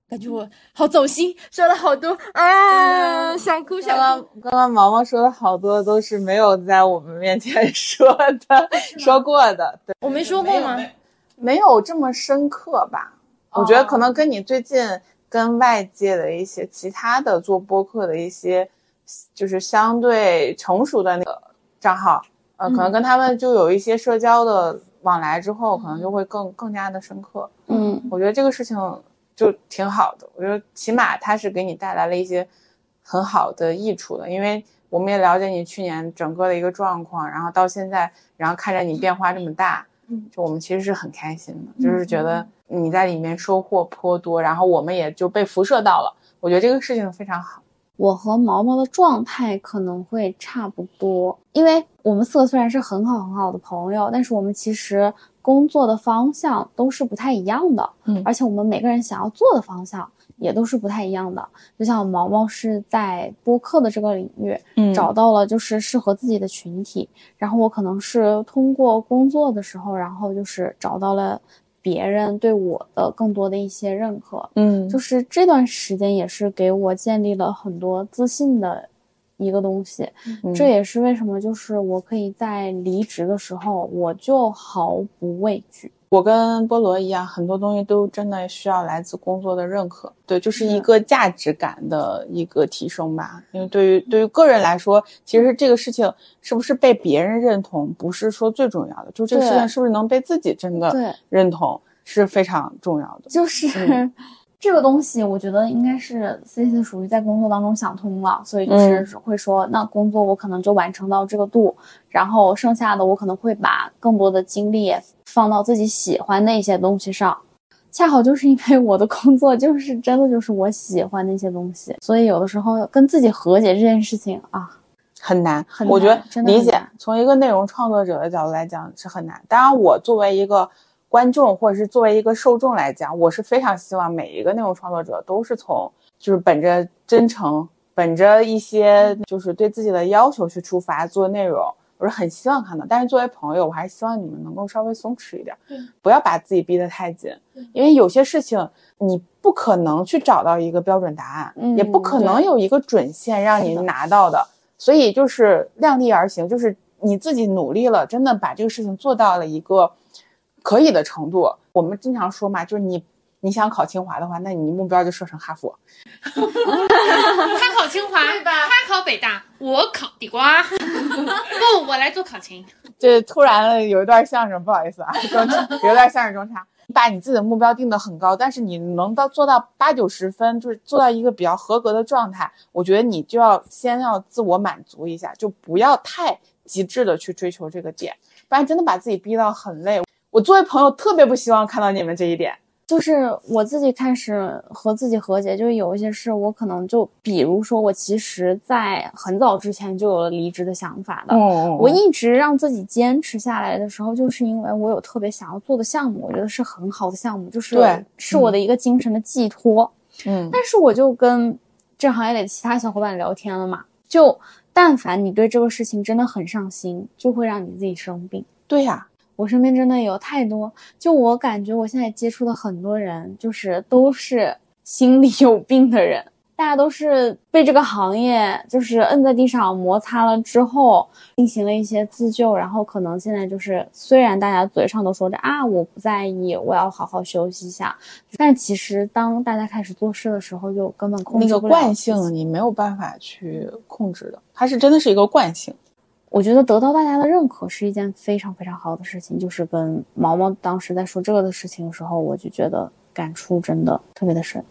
感觉我好走心，说了好多啊，想哭想。刚刚刚刚毛毛说的好多都是没有在我们面前说的，说过的。对，我没说过吗？没有这么深刻吧？我觉得可能跟你最近。跟外界的一些其他的做播客的一些，就是相对成熟的那个账号，呃，可能跟他们就有一些社交的往来之后，可能就会更更加的深刻。嗯我觉得这个事情就挺好的，我觉得起码它是给你带来了一些很好的益处的，因为我们也了解你去年整个的一个状况，然后到现在，然后看着你变化这么大，嗯，就我们其实是很开心的，就是觉得你在里面收获颇多，然后我们也就被辐射到了，我觉得这个事情非常好。我和毛毛的状态可能会差不多，因为我们四个虽然是很好很好的朋友，但是我们其实工作的方向都是不太一样的，嗯。而且我们每个人想要做的方向也都是不太一样的。就像毛毛是在播客的这个领域，嗯。找到了就是适合自己的群体，然后我可能是通过工作的时候，然后就是找到了别人对我的更多的一些认可，嗯。就是这段时间也是给我建立了很多自信的一个东西，嗯。这也是为什么就是我可以在离职的时候我就毫不畏惧。我跟菠萝一样，很多东西都真的需要来自工作的认可，对，就是一个价值感的一个提升吧。因为对于对于个人来说，其实这个事情是不是被别人认同，不是说最重要的，就这个事情是不是能被自己真的，认同是非常重要的。就是、嗯这个东西，我觉得应该是 C C 属于在工作当中想通了，所以就是会说，那工作我可能就完成到这个度，然后剩下的我可能会把更多的精力放到自己喜欢的一些东西上。恰好就是因为我的工作就是真的就是我喜欢的一些东西，所以有的时候跟自己和解这件事情啊，很难，很我觉得理解。从一个内容创作者的角度来讲是很难。当然，我作为一个观众或者是作为一个受众来讲，我是非常希望每一个内容创作者都是从就是本着真诚，本着一些就是对自己的要求去出发做内容。我是很希望看到，但是作为朋友，我还是希望你们能够稍微松弛一点，不要把自己逼得太紧，因为有些事情你不可能去找到一个标准答案，嗯也不可能有一个准线让你拿到的。所以就是量力而行，就是你自己努力了，真的把这个事情做到了一个可以的程度。我们经常说嘛，就是你你想考清华的话，那你目标就设成哈佛。(laughs) 他考清华，对吧他考北大，我考地瓜。(laughs) 不，我来做考勤。这突然有一段相声，不好意思啊，中有一段相声中差。把你自己的目标定得很高，但是你能到做到八九十分，就是做到一个比较合格的状态，我觉得你就要先要自我满足一下，就不要太极致的去追求这个点，不然真的把自己逼到很累。我作为朋友特别不希望看到你们这一点。就是我自己开始和自己和解，就是有一些事我可能就，比如说我其实在很早之前就有了离职的想法的，嗯我一直让自己坚持下来的时候，就是因为我有特别想要做的项目，我觉得是很好的项目，就是对是我的一个精神的寄托。嗯但是我就跟这行业里的其他小伙伴聊天了嘛，就但凡你对这个事情真的很上心，就会让你自己生病。对呀、我身边真的有太多，就我感觉我现在接触的很多人，就是都是心里有病的人，大家都是被这个行业就是摁在地上摩擦了之后，进行了一些自救，然后可能现在就是虽然大家嘴上都说着啊我不在意，我要好好休息一下，但其实当大家开始做事的时候，就根本控制不了那个惯性你没有办法去控制的，它是真的是一个惯性。我觉得得到大家的认可是一件非常非常好的事情。就是跟毛毛当时在说这个的事情的时候，我就觉得感触真的特别的深。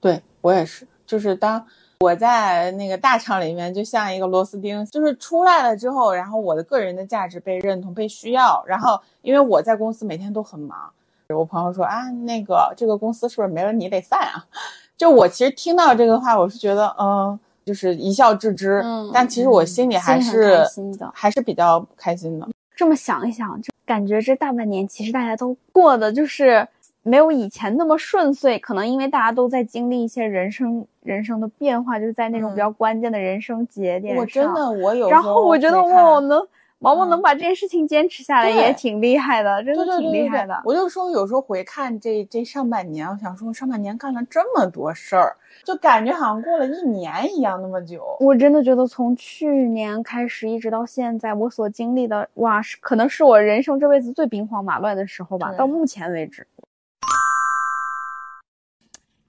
对我也是，就是当我在那个大厂里面，就像一个螺丝钉，就是出来了之后，然后我的个人的价值被认同、被需要，然后因为我在公司每天都很忙，我朋友说啊，那个这个公司是不是没了你得散啊？(laughs) 就我其实听到这个话，我是觉得嗯，就是一笑置之，嗯但其实我心里还是很开心的还是比较开心的。这么想一想，就感觉这大半年其实大家都过的就是没有以前那么顺遂，可能因为大家都在经历一些人生人生的变化，就是在那种嗯比较关键的人生节点我真的我有然后我觉得回看哇，能毛毛嗯能把这件事情坚持下来也挺厉害的，真的挺厉害的。我就说，有时候回看这这上半年，我想说，上半年干了这么多事儿，就感觉好像过了一年一样那么久。我真的觉得从去年开始一直到现在，我所经历的哇，是可能是我人生这辈子最兵荒马乱的时候吧，到目前为止。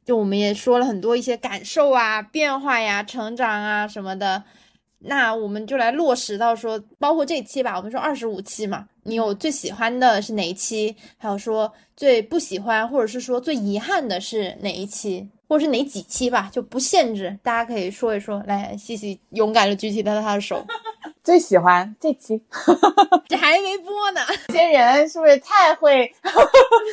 就我们也说了很多一些感受啊、变化呀、成长啊什么的。那我们就来落实到说，包括这期吧，我们说二十五期嘛，你有最喜欢的是哪一期？还有说最不喜欢或者是说最遗憾的是哪一期，或者是哪几期吧，就不限制，大家可以说一说。来，西西勇敢的举起他的他的手，(laughs) 最喜欢这期，(laughs) 这还没播呢。这些人是不是太会？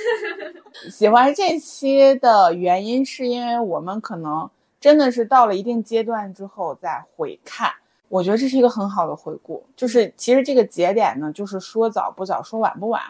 (laughs) 喜欢这期的原因是因为我们可能真的是到了一定阶段之后再回看。我觉得这是一个很好的回顾，就是其实这个节点呢，就是说早不早，说晚不晚。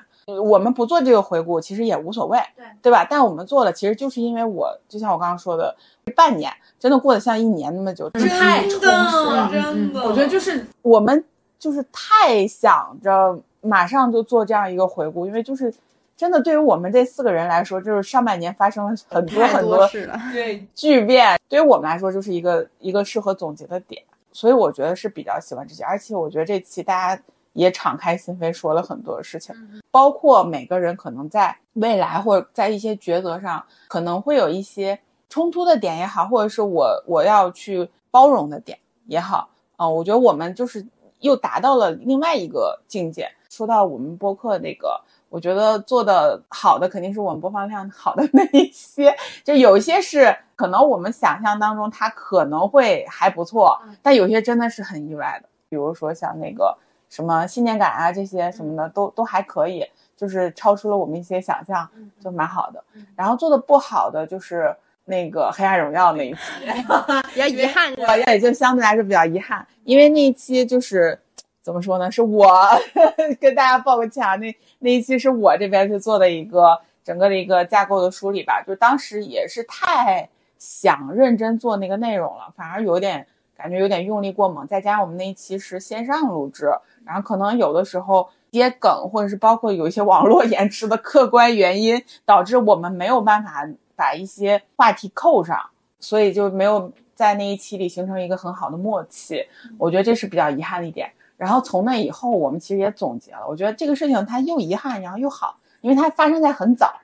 我们不做这个回顾，其实也无所谓，对对吧？但我们做了，其实就是因为我就像我刚刚说的，半年真的过得像一年那么久，真的太充实了。真的，我觉得就是我们就是太想着马上就做这样一个回顾，因为就是真的对于我们这四个人来说，就是上半年发生了很多很多。对巨变，对于我们来说就是一个一个适合总结的点，所以我觉得是比较喜欢这些，而且我觉得这期大家也敞开心扉说了很多事情，包括每个人可能在未来或者在一些抉择上可能会有一些冲突的点也好，或者是我我要去包容的点也好，啊、我觉得我们就是又达到了另外一个境界。说到我们播客那个。我觉得做的好的肯定是我们播放量好的 (laughs) 那一些，就有一些是可能我们想象当中它可能会还不错，但有些真的是很意外的，比如说像那个什么信念感啊这些什么的都都还可以，就是超出了我们一些想象，就蛮好的。然后做的不好的就是那个黑暗荣耀那一期，(laughs) 比较遗憾，(laughs) 我也就相对来说比较遗憾，因为那一期就是怎么说呢，是我 (laughs) 跟大家报个歉啊，那那一期是我这边去做的一个整个的一个架构的梳理吧，就当时也是太想认真做那个内容了，反而有点感觉有点用力过猛，再加上我们那一期是线上录制，然后可能有的时候接梗或者是包括有一些网络 (laughs) 延迟的客观原因，导致我们没有办法把一些话题扣上，所以就没有在那一期里形成一个很好的默契，我觉得这是比较遗憾的一点。然后从那以后，我们其实也总结了，我觉得这个事情它又遗憾，然后又好，因为它发生在很早，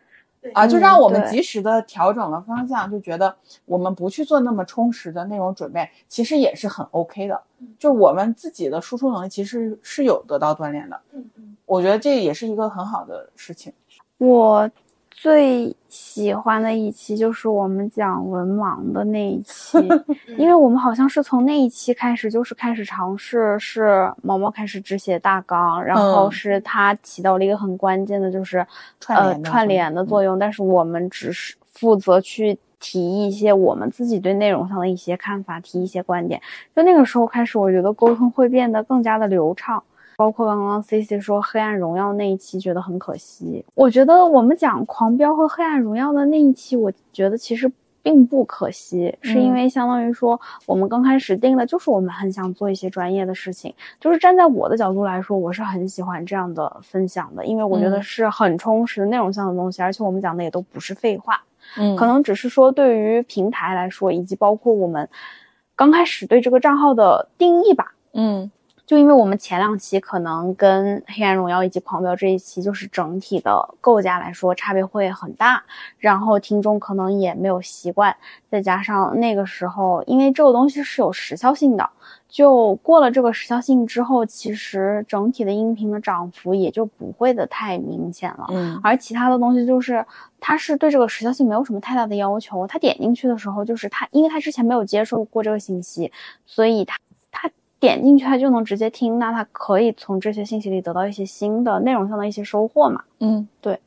啊，就让我们及时的调整了方向，就觉得我们不去做那么充实的内容准备，其实也是很 OK 的。就我们自己的输出能力其实是有得到锻炼的，我觉得这也是一个很好的事情。我最喜欢的一期就是我们讲文盲的那一期，(laughs) 因为我们好像是从那一期开始，就是开始尝试，是毛毛开始只写大纲，然后嗯是他起到了一个很关键的，就是串联呃串联的作用，但是我们只是负责去。提一些我们自己对内容上的一些看法，提一些观点。就那个时候开始，我觉得沟通会变得更加的流畅。包括刚刚 C C 说《黑暗荣耀》那一期，觉得很可惜。我觉得我们讲《狂飙》和《黑暗荣耀》的那一期，我觉得其实并不可惜，是因为相当于说我们刚开始定的就是我们很想做一些专业的事情。就是站在我的角度来说，我是很喜欢这样的分享的，因为我觉得嗯是很充实的内容上的东西，而且我们讲的也都不是废话。嗯可能只是说对于平台来说，以及包括我们刚开始对这个账号的定义吧。嗯就因为我们前两期可能跟《黑暗荣耀》以及《狂飙》这一期，就是整体的构架来说差别会很大，然后听众可能也没有习惯，再加上那个时候，因为这个东西是有时效性的，就过了这个时效性之后，其实整体的音频的涨幅也就不会的太明显了。嗯而其他的东西就是，它是对这个时效性没有什么太大的要求。他点进去的时候，就是他，因为他之前没有接受过这个信息，所以他他点进去他就能直接听，那他可以从这些信息里得到一些新的内容上的一些收获嘛。嗯对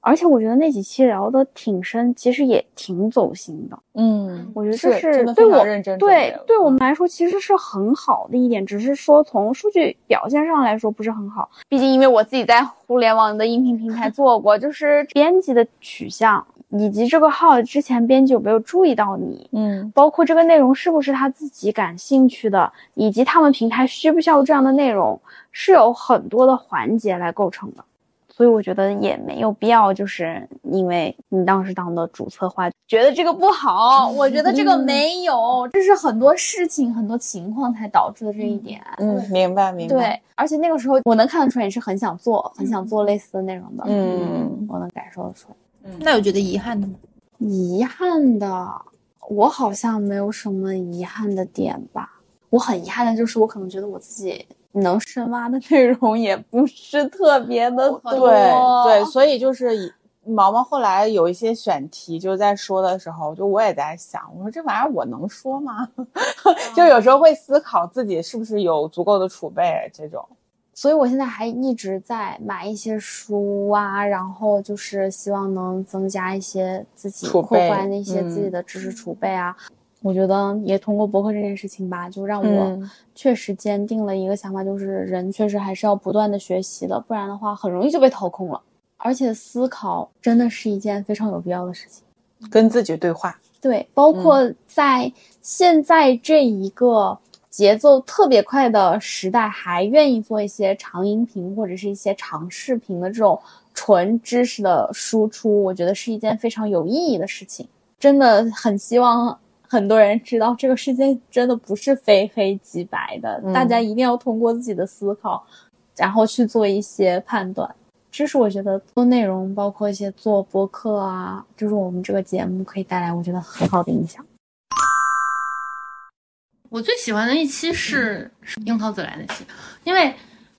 而且我觉得那几期聊的挺深，其实也挺走心的。嗯，我觉得这是对我对对我们来说其实是很好的一点，只是说从数据表现上来说不是很好。毕竟因为我自己在互联网的音频平台做过，就是编辑的取向以及这个号之前编辑有没有注意到你，嗯包括这个内容是不是他自己感兴趣的，以及他们平台需不需要这样的内容，是有很多的环节来构成的。所以我觉得也没有必要，就是因为你当时当的主策划，觉得这个不好，我觉得这个没有，这是很多事情、很多情况才导致的这一点。嗯，明白明白。对，而且那个时候我能看得出来你是很想做、很想做类似的内容的。嗯我能感受得出来。那有觉得遗憾的吗？遗憾的，我好像没有什么遗憾的点吧。我很遗憾的就是，我可能觉得我自己能深挖的内容也不是特别的多。对对，所以就是以毛毛后来有一些选题，就在说的时候，就我也在想，我说这玩意儿我能说吗？(laughs) 就有时候会思考自己是不是有足够的储备这种。所以我现在还一直在买一些书啊，然后就是希望能增加一些自己储扩备宽一些自己嗯的知识储备啊。我觉得也通过博客这件事情吧，就让我嗯确实坚定了一个想法，就是人确实还是要不断的学习的，不然的话很容易就被掏空了。而且思考真的是一件非常有必要的事情。跟自己对话。对，包括在现在这一个节奏特别快的时代，还愿意做一些长音频或者是一些长视频的这种纯知识的输出，我觉得是一件非常有意义的事情。真的很希望很多人知道，这个世界真的不是非黑即白的，嗯大家一定要通过自己的思考，然后去做一些判断。这是我觉得做内容，包括一些做播客啊，就是我们这个节目可以带来我觉得很好的影响。我最喜欢的一期是樱桃子来那期，因为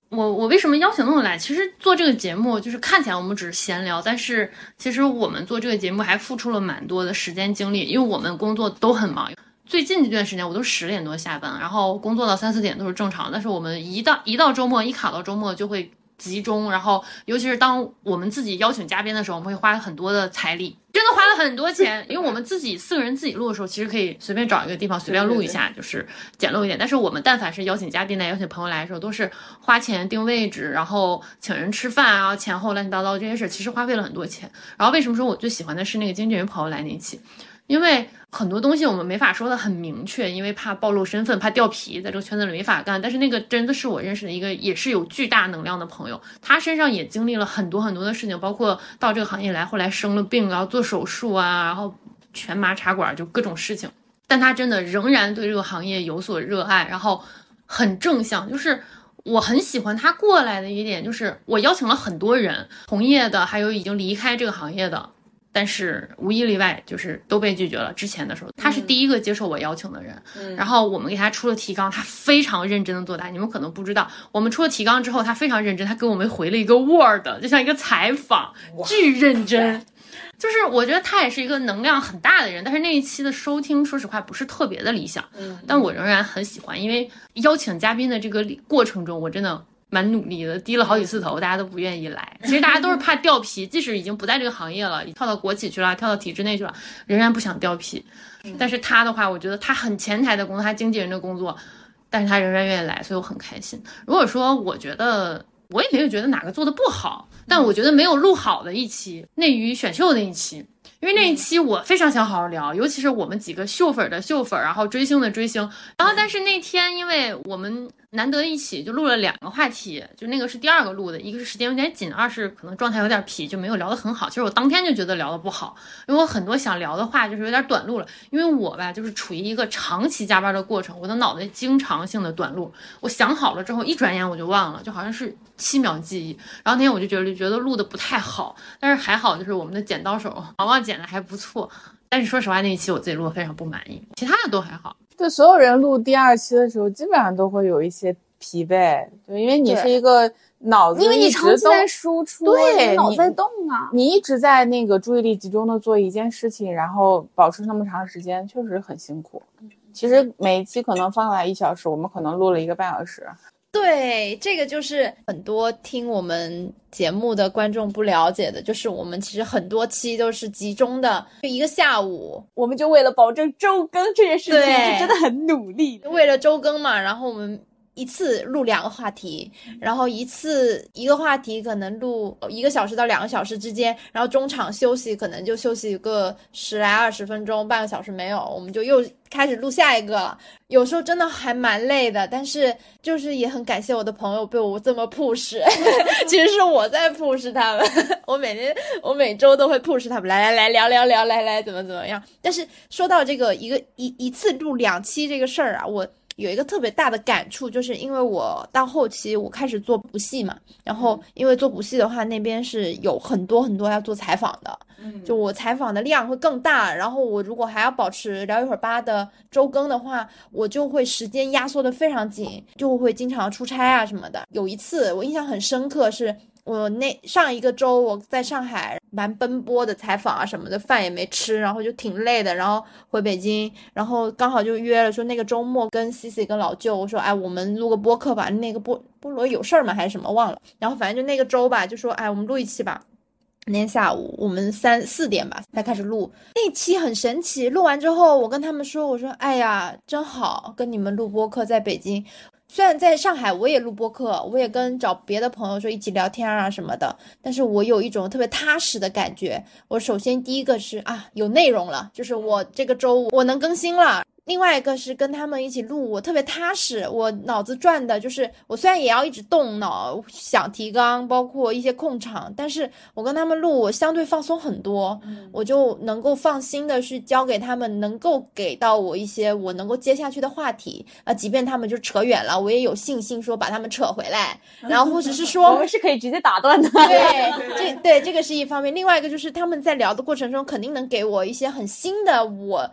我我为什么邀请那么来？其实做这个节目就是看起来我们只是闲聊，但是其实我们做这个节目还付出了蛮多的时间精力，因为我们工作都很忙。最近这段时间我都十点多下班，然后工作到三四点都是正常，但是我们一到一到周末一卡到周末就会集中，然后尤其是当我们自己邀请嘉宾的时候，我们会花很多的财力，真的花了很多钱，因为我们自己四个人自己录的时候，其实可以随便找一个地方随便录一下，就是简陋一点。但是我们但凡是邀请嘉宾来、邀请朋友来的时候，都是花钱定位置，然后请人吃饭啊，前后乱七八糟这些事，其实花费了很多钱。然后为什么说我最喜欢的是那个经纪人朋友来那一期？因为很多东西我们没法说的很明确，因为怕暴露身份，怕掉皮，在这个圈子里没法干。但是那个真的是我认识的一个也是有巨大能量的朋友，他身上也经历了很多很多的事情，包括到这个行业来，后来生了病，然后做手术啊，然后全麻插管，就各种事情。但他真的仍然对这个行业有所热爱，然后很正向，就是。我很喜欢他过来的一点，就是我邀请了很多人，同业的，还有已经离开这个行业的，但是无一例外就是都被拒绝了。之前的时候，他是第一个接受我邀请的人，然后我们给他出了提纲，他非常认真的作答。你们可能不知道，我们出了提纲之后，他非常认真，他给我们回了一个 Word，就像一个采访，巨认真。就是我觉得他也是一个能量很大的人，但是那一期的收听，说实话不是特别的理想，嗯，但我仍然很喜欢，因为邀请嘉宾的这个过程中，我真的蛮努力的，低了好几次头，大家都不愿意来。(laughs) 其实大家都是怕掉皮，即使已经不在这个行业了，跳到国企去了，跳到体制内去了，仍然不想掉皮。但是他的话，我觉得他很前台的工作，他经纪人的工作，但是他仍然愿意来，所以我很开心。如果说我觉得。我也没有觉得哪个做的不好，但我觉得没有录好的一期内娱选秀那一期，因为那一期我非常想好好聊，尤其是我们几个秀粉的秀粉，然后追星的追星，然后但是那天因为我们难得一起就录了两个话题，就那个是第二个录的，一个是时间有点紧，二是可能状态有点疲，就没有聊得很好。其实我当天就觉得聊得不好，因为我很多想聊的话就是有点短路了，因为我吧就是处于一个长期加班的过程，我的脑袋经常性的短路，我想好了之后一转眼我就忘了，就好像是七秒记忆。然后那天我就觉得觉得录的不太好，但是还好就是我们的剪刀手毛毛剪的还不错。但是说实话，那一期我自己录的非常不满意，其他的都还好。对所有人录第二期的时候，基本上都会有一些疲惫，对，因为你是一个脑子因为你一直都长期在输出，对你你脑在动啊。你一直在那个注意力集中的做一件事情，然后保持那么长时间，确实很辛苦。其实每一期可能放下来一小时，我们可能录了一个半小时。对，这个就是很多听我们节目的观众不了解的，就是我们其实很多期都是集中的，就一个下午，我们就为了保证周更这件事情，对是真的很努力。为了周更嘛，然后我们一次录两个话题，然后一次一个话题可能录一个小时到两个小时之间，然后中场休息可能就休息个十来二十分钟，半个小时没有，我们就又开始录下一个了。有时候真的还蛮累的，但是就是也很感谢我的朋友被我这么 push，(laughs) 其实是我在 push 他们，我每天我每周都会 push 他们，来来来聊聊聊，来来怎么怎么样。但是说到这个一个一一次录两期这个事儿啊，我。有一个特别大的感触，就是因为我到后期我开始做补戏嘛，然后因为做补戏的话，那边是有很多很多要做采访的，就我采访的量会更大。然后我如果还要保持聊一会儿吧的周更的话，我就会时间压缩的非常紧，就会经常出差啊什么的。有一次我印象很深刻是。我那上一个周我在上海蛮奔波的采访啊什么的，饭也没吃，然后就挺累的，然后回北京，然后刚好就约了说那个周末跟 C C 跟老舅我说哎我们录个播客吧，那个波菠萝有事儿吗？还是什么？忘了，然后反正就那个周吧就说哎我们录一期吧，那天下午我们三四点吧才开始录。那期很神奇，录完之后我跟他们说我说哎呀真好跟你们录播客在北京。虽然在上海，我也录播客，我也跟找别的朋友说一起聊天啊什么的，但是我有一种特别踏实的感觉。我首先第一个是啊，有内容了，就是我这个周五我能更新了。另外一个是跟他们一起录，我特别踏实，我脑子转的就是我虽然也要一直动脑想提纲，包括一些控场，但是我跟他们录，我相对放松很多，我就能够放心的去交给他们，能够给到我一些我能够接下去的话题。啊，即便他们就扯远了，我也有信心说把他们扯回来，(laughs) 然后或者是说我们是可以直接打断的，(laughs) 对，这对这个是一方面，另外一个就是他们在聊的过程中肯定能给我一些很新的我。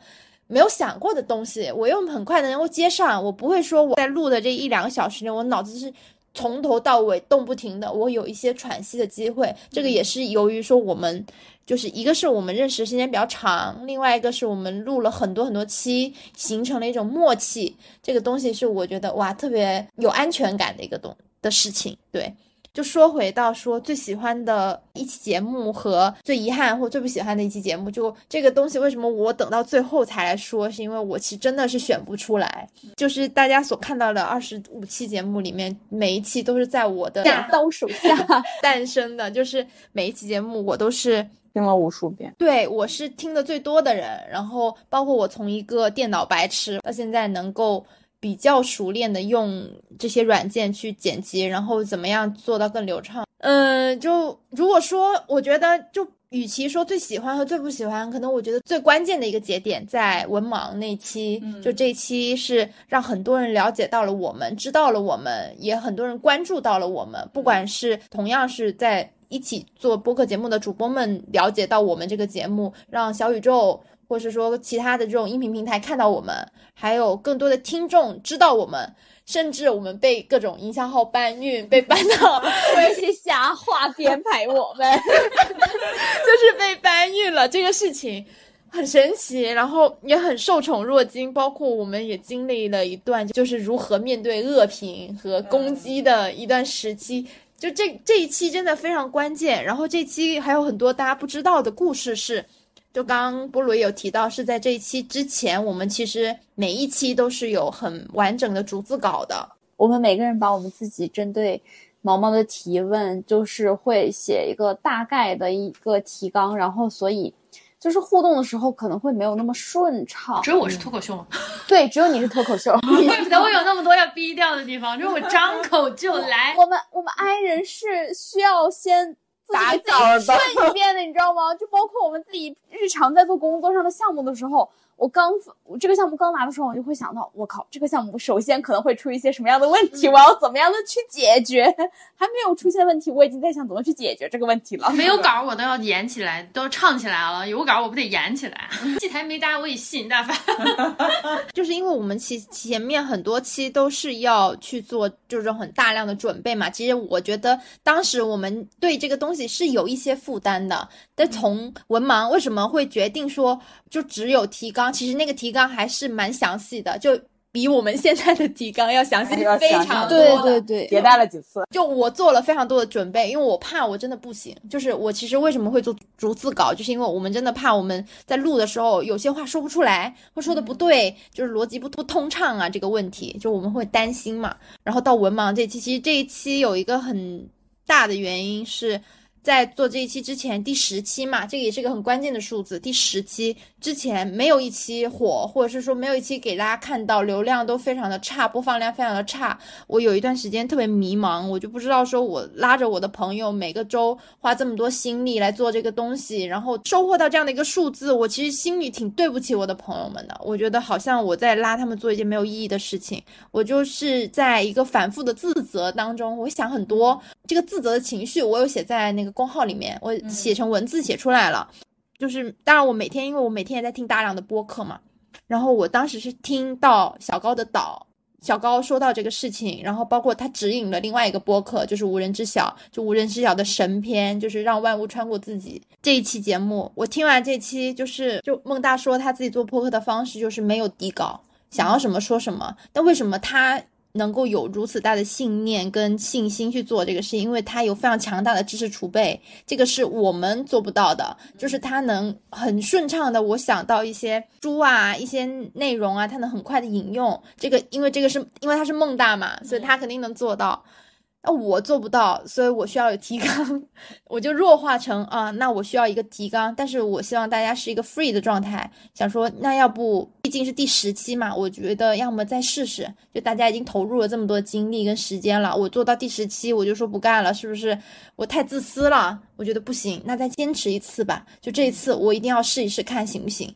没有想过的东西，我又很快的能够接上。我不会说我在录的这一两个小时内，我脑子是从头到尾动不停的。我有一些喘息的机会，这个也是由于说我们就是一个是我们认识的时间比较长，另外一个是我们录了很多很多期，形成了一种默契。这个东西是我觉得哇特别有安全感的一个东的事情，对。就说回到说最喜欢的一期节目和最遗憾或最不喜欢的一期节目，就这个东西为什么我等到最后才来说？是因为我其实真的是选不出来。就是大家所看到的二十五期节目里面，每一期都是在我的刀手下 (laughs) 诞生的，就是每一期节目我都是 (laughs) 听了无数遍。对我是听的最多的人，然后包括我从一个电脑白痴到现在能够。比较熟练的用这些软件去剪辑，然后怎么样做到更流畅？嗯，就如果说，我觉得就与其说最喜欢和最不喜欢，可能我觉得最关键的一个节点在文盲那期，就这期是让很多人了解到了我们，知道了我们，也很多人关注到了我们。不管是同样是在一起做播客节目的主播们了解到我们这个节目，让小宇宙。或是说其他的这种音频平台看到我们，还有更多的听众知道我们，甚至我们被各种营销号搬运，被搬到 (laughs) 微信瞎话 (laughs) 编排我们，就是被搬运了。这个事情很神奇，然后也很受宠若惊。包括我们也经历了一段，就是如何面对恶评和攻击的一段时期。就这这一期真的非常关键。然后这期还有很多大家不知道的故事是。就刚刚菠萝也有提到，是在这一期之前，我们其实每一期都是有很完整的逐字稿的。我们每个人把我们自己针对毛毛的提问，就是会写一个大概的一个提纲，然后所以就是互动的时候可能会没有那么顺畅。只有我是脱口秀吗？(laughs) 对，只有你是脱口秀。(laughs) 怪不得我有那么多要逼掉的地方，就是我张口就来。我们我们 I 人是需要先。打稿顺一遍的，你知道吗？就包括我们自己日常在做工作上的项目的时候。我刚我这个项目刚拿的时候，我就会想到，我靠，这个项目首先可能会出一些什么样的问题，我要怎么样的去解决？还没有出现问题，我已经在想怎么去解决这个问题了。(laughs) 没有稿我都要演起来，都要唱起来了；有稿我不得演起来。戏台没搭，我也吸引大发。(laughs) 就是因为我们其前面很多期都是要去做，就是很大量的准备嘛。其实我觉得当时我们对这个东西是有一些负担的。但从文盲为什么会决定说就只有提纲？其实那个提纲还是蛮详细的，就比我们现在的提纲要详细非常多。对对对，迭代了几次。就我做了非常多的准备，因为我怕我真的不行。就是我其实为什么会做逐字稿，就是因为我们真的怕我们在录的时候有些话说不出来，或说的不对，就是逻辑不不通畅啊这个问题，就我们会担心嘛。然后到文盲这期，其实这一期有一个很大的原因是。在做这一期之前，第十期嘛，这个也是个很关键的数字。第十期之前没有一期火，或者是说没有一期给大家看到流量都非常的差，播放量非常的差。我有一段时间特别迷茫，我就不知道说我拉着我的朋友每个周花这么多心力来做这个东西，然后收获到这样的一个数字，我其实心里挺对不起我的朋友们的。我觉得好像我在拉他们做一件没有意义的事情，我就是在一个反复的自责当中，我想很多这个自责的情绪，我有写在那个。公号里面，我写成文字写出来了。就是当然我每天因为我每天也在听大量的播客嘛，然后我当时是听到小高的岛。小高说到这个事情，然后包括他指引了另外一个播客，就是无人知晓，就无人知晓的神篇，就是让万物穿过自己这一期节目。我听完这期，就是就孟大说他自己做播客的方式就是没有底稿，想要什么说什么。但为什么他？能够有如此大的信念跟信心去做这个事，因为他有非常强大的知识储备，这个是我们做不到的。就是他能很顺畅的，我想到一些书啊、一些内容啊，他能很快的引用这个，因为这个是因为他是孟大嘛，所以他肯定能做到。那我做不到，所以我需要有提纲，(laughs) 我就弱化成啊，那我需要一个提纲，但是我希望大家是一个 free 的状态，想说那要不，毕竟是第十期嘛，我觉得要么再试试，就大家已经投入了这么多精力跟时间了，我做到第十期我就说不干了，是不是我太自私了？我觉得不行，那再坚持一次吧，就这一次我一定要试一试看行不行。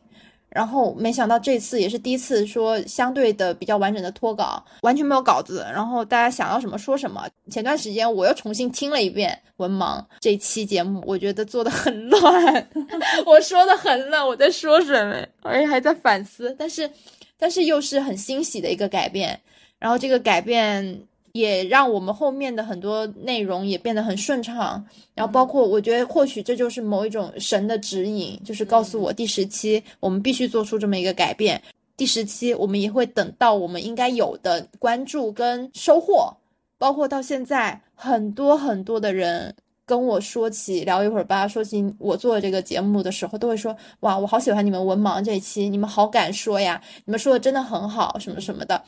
然后没想到这次也是第一次说相对的比较完整的脱稿，完全没有稿子，然后大家想要什么说什么。前段时间我又重新听了一遍文盲这期节目，我觉得做的很乱，(laughs) 我说的很乱，我在说什么，而且还在反思，但是但是又是很欣喜的一个改变，然后这个改变。也让我们后面的很多内容也变得很顺畅，然后包括我觉得或许这就是某一种神的指引，就是告诉我第十期我们必须做出这么一个改变。第十期我们也会等到我们应该有的关注跟收获，包括到现在很多很多的人跟我说起聊一会儿吧，说起我做这个节目的时候，都会说哇，我好喜欢你们文盲这一期，你们好敢说呀，你们说的真的很好，什么什么的。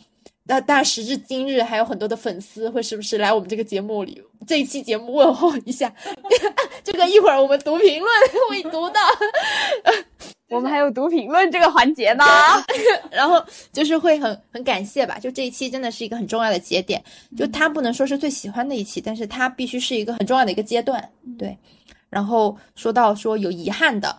那但时至今日，还有很多的粉丝会时不时来我们这个节目里，这一期节目问候一下。(laughs) 这个一会儿我们读评论会读到，我们还有读评论这个环节呢。(laughs) 然后就是会很很感谢吧，就这一期真的是一个很重要的节点，就它不能说是最喜欢的一期，但是它必须是一个很重要的一个阶段。对，然后说到说有遗憾的。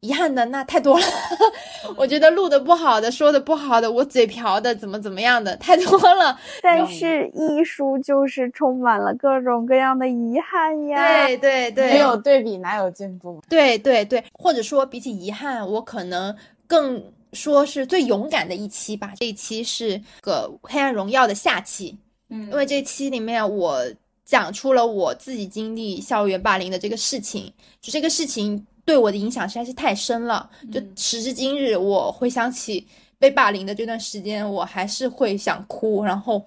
遗憾的那太多了，(laughs) 我觉得录的不好的，说的不好的，我嘴瓢的，怎么怎么样的太多了。(laughs) 但是艺术就是充满了各种各样的遗憾呀。对对对，没有对比哪有进步？对对对，或者说比起遗憾，我可能更说是最勇敢的一期吧。这一期是个黑暗荣耀的下期，嗯，因为这期里面我讲出了我自己经历校园霸凌的这个事情，就这个事情。对我的影响实在是太深了，就时至今日，我回想起被霸凌的这段时间，我还是会想哭。然后，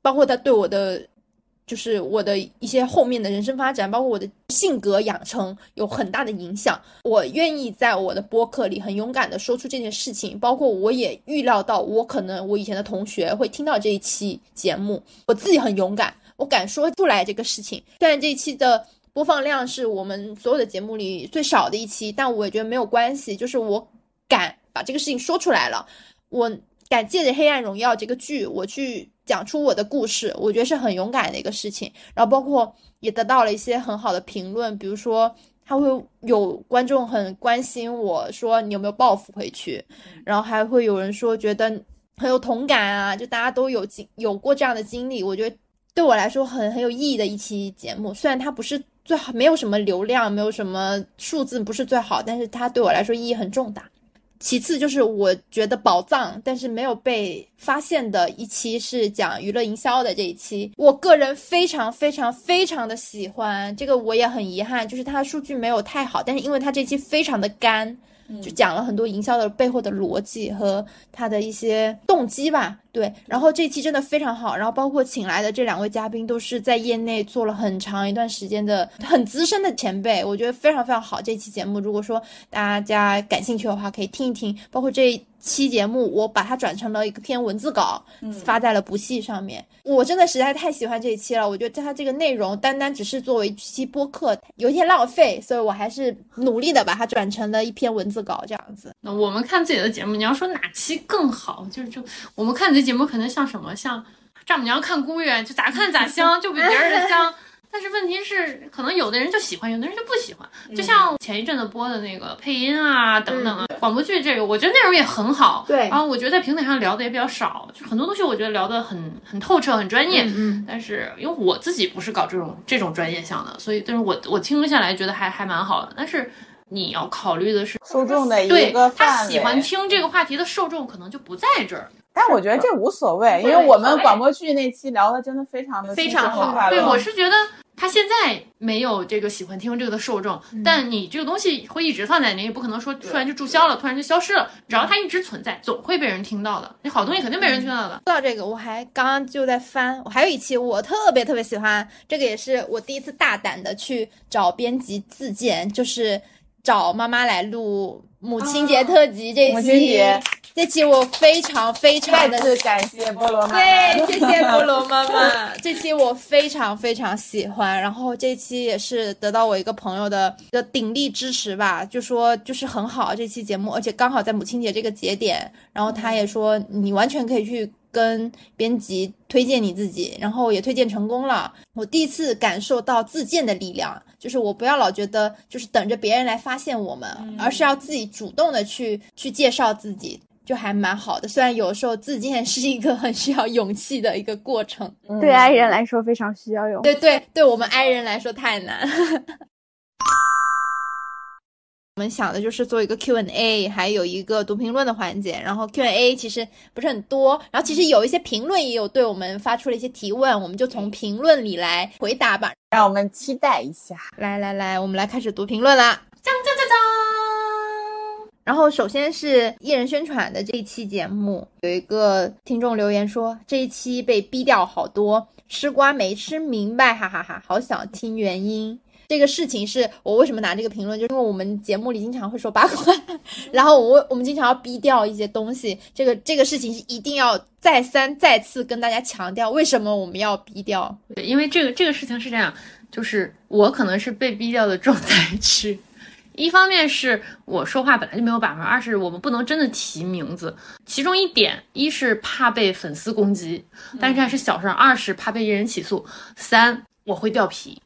包括他对我的，就是我的一些后面的人生发展，包括我的性格养成，有很大的影响。我愿意在我的播客里很勇敢的说出这件事情，包括我也预料到，我可能我以前的同学会听到这一期节目，我自己很勇敢，我敢说出来这个事情。虽然这一期的。播放量是我们所有的节目里最少的一期，但我也觉得没有关系，就是我敢把这个事情说出来了，我敢借着《黑暗荣耀》这个剧，我去讲出我的故事，我觉得是很勇敢的一个事情。然后包括也得到了一些很好的评论，比如说他会有观众很关心我说你有没有报复回去，然后还会有人说觉得很有同感啊，就大家都有经有过这样的经历，我觉得对我来说很很有意义的一期节目，虽然它不是。最好没有什么流量，没有什么数字，不是最好，但是它对我来说意义很重大。其次就是我觉得宝藏，但是没有被发现的一期是讲娱乐营销的这一期，我个人非常非常非常的喜欢。这个我也很遗憾，就是它的数据没有太好，但是因为它这期非常的干。就讲了很多营销的背后的逻辑和他的一些动机吧，对。然后这期真的非常好，然后包括请来的这两位嘉宾都是在业内做了很长一段时间的很资深的前辈，我觉得非常非常好。这期节目如果说大家感兴趣的话，可以听一听，包括这。期节目我把它转成了一篇文字稿，发在了不系上面。我真的实在太喜欢这一期了，我觉得它这个内容单单只是作为一期播客有一点浪费，所以我还是努力的把它转成了一篇文字稿这样子。那我们看自己的节目，你要说哪期更好，就是就我们看自己节目可能像什么，像丈母娘看姑爷，就咋看咋香，就比别人的香。但是问题是，可能有的人就喜欢，有的人就不喜欢。就像前一阵子播的那个配音啊，等等啊，广播剧这个，我觉得内容也很好。对，然后我觉得在平台上聊的也比较少，就很多东西我觉得聊的很很透彻，很专业。嗯。但是因为我自己不是搞这种这种专业项的，所以但是我我听下来觉得还还蛮好的。但是你要考虑的是受众的一对个他范围。喜欢听这个话题的受众可能就不在这儿。但我觉得这无所谓，因为我们广播剧那期聊的真的非常的非常好。对，我是觉得他现在没有这个喜欢听这个的受众，但你这个东西会一直放在那，也不可能说突然就注销了，突然就消失了。只要它一直存在，总会被人听到的。你好东西肯定被人听到的。说到这个，我还刚刚就在翻，我还有一期我特别特别喜欢，这个也是我第一次大胆的去找编辑自荐，就是找妈妈来录母亲节特辑这期。母亲节。这期我非常非常的感谢菠萝妈妈，对，谢谢菠萝妈妈。(laughs) 这期我非常非常喜欢，然后这期也是得到我一个朋友的的鼎力支持吧，就说就是很好这期节目，而且刚好在母亲节这个节点，然后他也说你完全可以去跟编辑推荐你自己，然后也推荐成功了。我第一次感受到自荐的力量，就是我不要老觉得就是等着别人来发现我们，而是要自己主动的去去介绍自己。就还蛮好的，虽然有时候自荐是一个很需要勇气的一个过程，对爱人来说非常需要勇气。对对，对我们爱人来说太难。我们想的就是做一个 Q&A，还有一个读评论的环节。然后 Q&A 其实不是很多，然后其实有一些评论也有对我们发出了一些提问，我们就从评论里来回答吧。让我们期待一下。来来来，我们来开始读评论啦！锵锵锵锵！然后首先是艺人宣传的这一期节目，有一个听众留言说这一期被逼掉好多，吃瓜没吃明白，哈哈哈，好想听原因。这个事情是我为什么拿这个评论，就是因为我们节目里经常会说八卦，(laughs) 然后我我们经常要逼掉一些东西，这个这个事情是一定要再三再次跟大家强调，为什么我们要逼掉？对，因为这个这个事情是这样，就是我可能是被逼掉的重灾区。一方面是我说话本来就没有把握，二是我们不能真的提名字。其中一点，一是怕被粉丝攻击，但是这还是小事儿；二是怕被艺人起诉；三我会掉皮。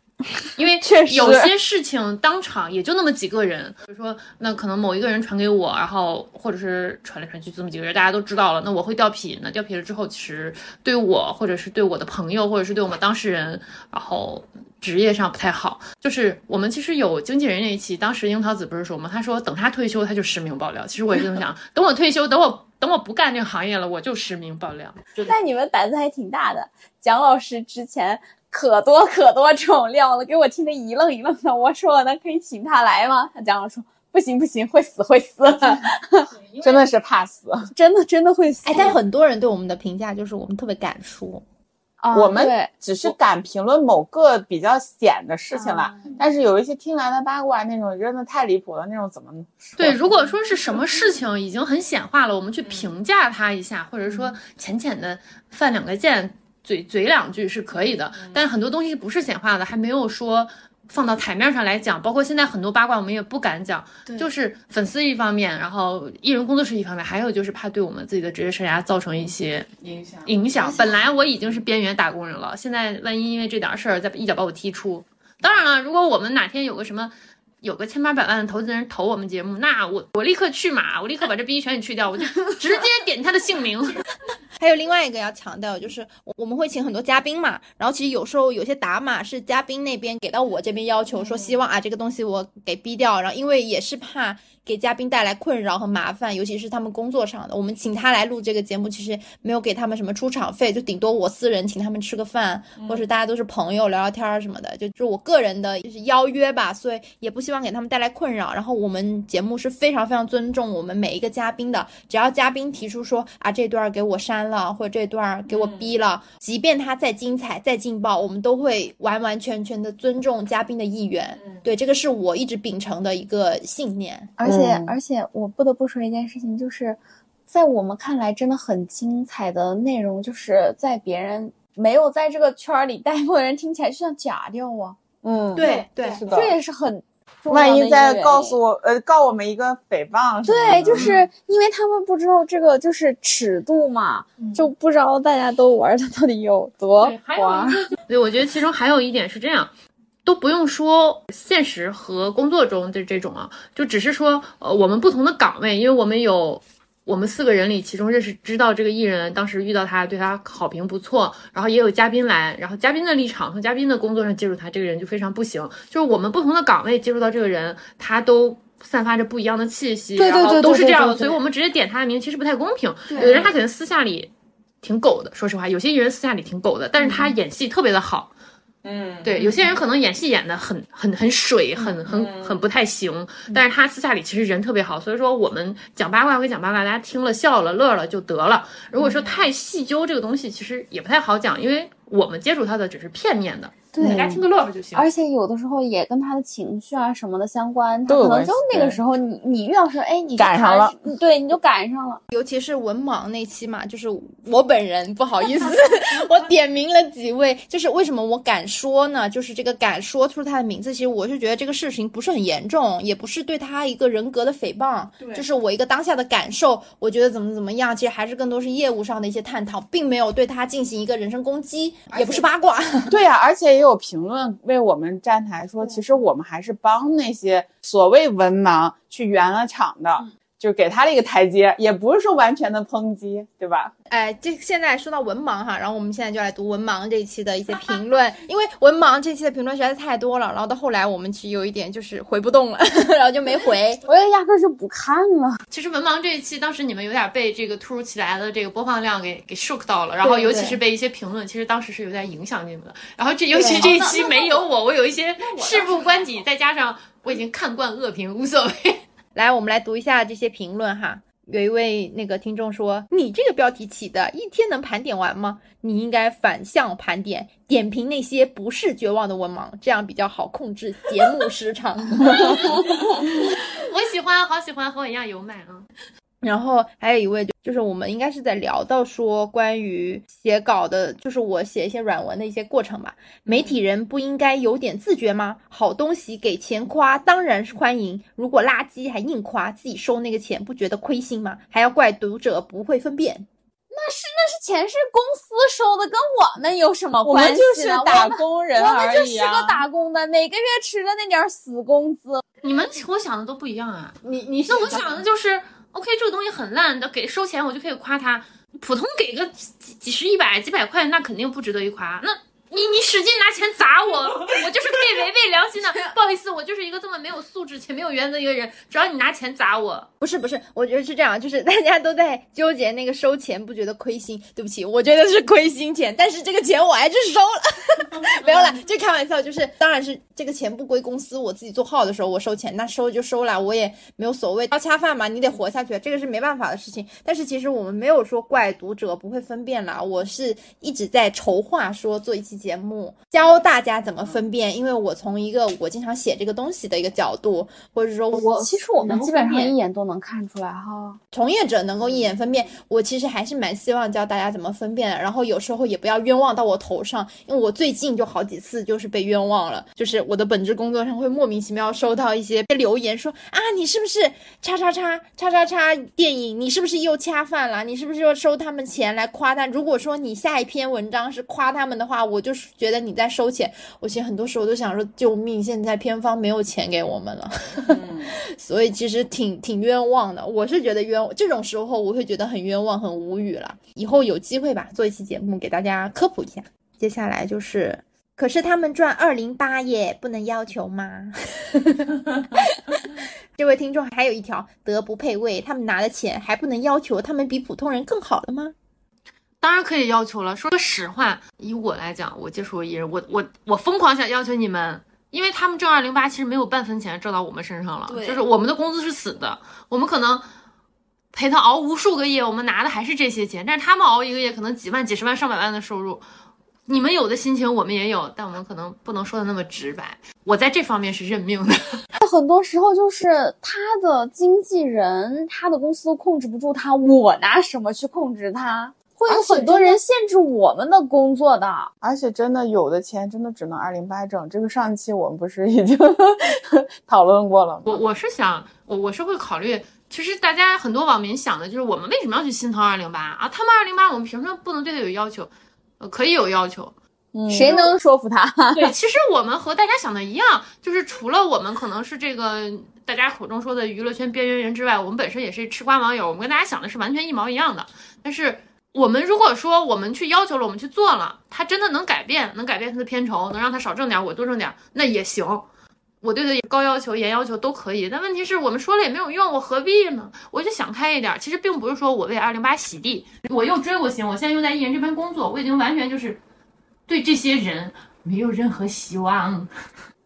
因为确实有些事情当场也就那么几个人，比如说那可能某一个人传给我，然后或者是传来传去这么几个人，大家都知道了，那我会掉皮。那掉皮了之后，其实对我或者是对我的朋友，或者是对我们当事人，然后职业上不太好。就是我们其实有经纪人那一期，当时樱桃子不是说吗？他说等他退休他就实名爆料。其实我也是这么想，等我退休，等我等我不干这个行业了，我就实名爆料。但你们胆子还挺大的，蒋老师之前。可多可多这种料了，给我听得一愣一愣的。我说我能可以请他来吗？他讲了说不行不行，会死会死，(laughs) 真的是怕死，真的真的会死。哎，但很多人对我们的评价就是我们特别敢说，啊、我们只是敢评论某个比较显的事情了。但是有一些听来的八卦那种真的太离谱了，那种怎么对？如果说是什么事情已经很显化了，我们去评价它一下，或者说浅浅的犯两个贱。嘴嘴两句是可以的，但很多东西不是显化的，还没有说放到台面上来讲。包括现在很多八卦，我们也不敢讲，就是粉丝一方面，然后艺人工作室一方面，还有就是怕对我们自己的职业生涯造成一些影响。影响。本来我已经是边缘打工人了，现在万一因为这点事儿再一脚把我踢出，当然了，如果我们哪天有个什么。有个千八百万的投资人投我们节目，那我我立刻去马，我立刻把这逼全给去掉，我就直接点他的姓名。(laughs) 还有另外一个要强调，就是我们会请很多嘉宾嘛，然后其实有时候有些打码是嘉宾那边给到我这边要求说，希望啊这个东西我给逼掉，然后因为也是怕给嘉宾带来困扰和麻烦，尤其是他们工作上的，我们请他来录这个节目，其实没有给他们什么出场费，就顶多我私人请他们吃个饭，或是大家都是朋友聊聊天什么的，就就我个人的就是邀约吧，所以也不希望给他们带来困扰。然后我们节目是非常非常尊重我们每一个嘉宾的，只要嘉宾提出说啊这段给我删了，或者这段给我逼了，即便他再精彩再劲爆，我们都会完完全全的尊重嘉宾的意愿。对，这个是我一直秉承的一个信念。而且而且我不得不说一件事情，就是在我们看来真的很精彩的内容，就是在别人没有在这个圈里待过的人听起来就像假调啊。嗯，对对，是的。这也是很。万一再告诉我，呃，告我们一个诽谤，对，就是因为他们不知道这个就是尺度嘛，嗯就不知道大家都玩的到底有多花。(laughs) 对，我觉得其中还有一点是这样，都不用说现实和工作中的这种啊，就只是说，呃，我们不同的岗位，因为我们有。我们四个人里，其中认识知道这个艺人，当时遇到他，对他好评不错，然后也有嘉宾来，然后嘉宾的立场和嘉宾的工作上接触他，这个人就非常不行。就是我们不同的岗位接触到这个人，他都散发着不一样的气息，对对然后对对都是这样的，所以我们直接点他的名，其实不太公平。有的人他可能私下里挺狗的，说实话，有些艺人私下里挺狗的，但是他演戏特别的好。嗯，对，有些人可能演戏演的很很很水，很很很不太行，但是他私下里其实人特别好，所以说我们讲八卦归讲八卦，大家听了笑了乐了就得了。如果说太细究这个东西，其实也不太好讲，因为我们接触他的只是片面的，对大家听个乐呵就行。而且有的时候也跟他的情绪啊什么的相关，他可能就那个时候你你遇到时候，哎，你赶上了看，对，你就赶上了。尤其是文盲那期嘛，就是我本人不好意思，(laughs) 我点名了几位，就是为什么我敢说呢？就是这个敢说出他的名字，其实我是觉得这个事情不是很严重，也不是对他一个人格的诽谤，就是我一个当下的感受，我觉得怎么怎么样，其实还是更多是业务上的一些探讨，并没有对他进行一个人身攻击，也不是八卦。(laughs) 对呀、而且也有评论为我们站台说，其实我们还是帮那些所谓文盲去圆了场的，就是给他了一个台阶，也不是说完全的抨击，对吧？哎，这现在说到文盲哈，然后我们现在就来读文盲这一期的一些评论，因为文盲这期的评论实在是太多了，然后到后来我们其实有一点就是回不动了，(laughs) 然后就没回。我也压根儿就不看了。其实文盲这一期，当时你们有点被这个突如其来的这个播放量给给 shock 到了，然后尤其是被一些评论，其实当时是有点影响你们的。然后这尤其这一期没有我，我有一些事不关己，再加上我已经看惯恶评，无所谓。来，我们来读一下这些评论哈。有一位那个听众说：“你这个标题起的，一天能盘点完吗？你应该反向盘点，点评那些不是绝望的文盲，这样比较好控制节目时长。(laughs) ” (laughs) 我喜欢，好喜欢，和我一样有买啊。然后还有一位就就是我们应该是在聊到说关于写稿的，就是我写一些软文的一些过程吧。媒体人不应该有点自觉吗？好东西给钱夸当然是欢迎，如果垃圾还硬夸，自己收那个钱不觉得亏心吗？还要怪读者不会分辨。那是那是钱是公司收的，跟我们有什么关系我？们就是打工人我们就是个啊。打工的，每个月吃的那点儿死工资。你们和我想的都不一样啊。你你那我想的就是，OK，这个东西很烂，的给收钱我就可以夸他。普通给个几几十、一百、几百块，那肯定不值得一夸。那你你使劲拿钱砸我，我就是可以违背良心的。(laughs) 不好意思，我就是一个这么没有素质且没有原则一个人。只要你拿钱砸我，不是不是，我觉得是这样，就是大家都在纠结那个收钱，不觉得亏心？对不起，我觉得是亏心钱，但是这个钱我还是收了，(laughs) 没有啦，就开玩笑，就是当然是这个钱不归公司，我自己做号的时候我收钱，那收就收了，我也没有所谓，要恰饭嘛，你得活下去，这个是没办法的事情。但是其实我们没有说怪读者不会分辨啦，我是一直在筹划说做一期节目教大家怎么分辨，因为我从一个我经常写这个东西的一个角度，或者说我其实我们基本上一眼都能看出来哈。从业者能够一眼分辨，我其实还是蛮希望教大家怎么分辨的。然后有时候也不要冤枉到我头上，因为我最近就好几次就是被冤枉了，就是我的本职工作上会莫名其妙收到一些留言说啊，你是不是叉叉叉叉叉叉电影？你是不是又恰饭了？你是不是又收他们钱来夸他？如果说你下一篇文章是夸他们的话，我就是觉得你在收钱。我其实很多时候都想说，救命！现在片方没有钱给我们了。(laughs) 所以其实挺挺冤枉的，我是觉得冤，这种时候我会觉得很冤枉，很无语了。以后有机会吧，做一期节目给大家科普一下。接下来就是，可是他们赚二零八耶，不能要求吗？(laughs) 这位听众还有一条，德不配位，他们拿的钱还不能要求他们比普通人更好了吗？当然可以要求了。说个实话，以我来讲，我接触过艺人，我我我疯狂想要求你们，因为他们挣二零八，其实没有半分钱挣到我们身上了，对就是我们的工资是死的，我们可能陪他熬无数个夜，我们拿的还是这些钱，但是他们熬一个月可能几万、几十万、上百万的收入。你们有的心情我们也有，但我们可能不能说的那么直白。我在这方面是认命的。(laughs) 很多时候就是他的经纪人，他的公司都控制不住他，我拿什么去控制他？会有很多人限制我们的工作的。而且真的有的钱真的只能二零八挣，这个上期我们不是已经 (laughs) 讨论过了吗？我我是想，我我是会考虑，其实大家很多网民想的就是，我们为什么要去心疼二零八啊？他们二零八，我们凭什么不能对他有要求？呃，可以有要求。嗯谁能说服他？(laughs) 对，其实我们和大家想的一样，就是除了我们可能是这个大家口中说的娱乐圈边缘人之外，我们本身也是吃瓜网友，我们跟大家想的是完全一毛一样的。但是我们如果说我们去要求了，我们去做了，他真的能改变，能改变他的片酬，能让他少挣点，我多挣点，那也行。我对他高要求、严要求都可以，但问题是我们说了也没有用，我何必呢？我就想开一点。其实并不是说我为二零八洗地，我又追过星，我现在又在艺人这边工作，我已经完全就是对这些人没有任何希望。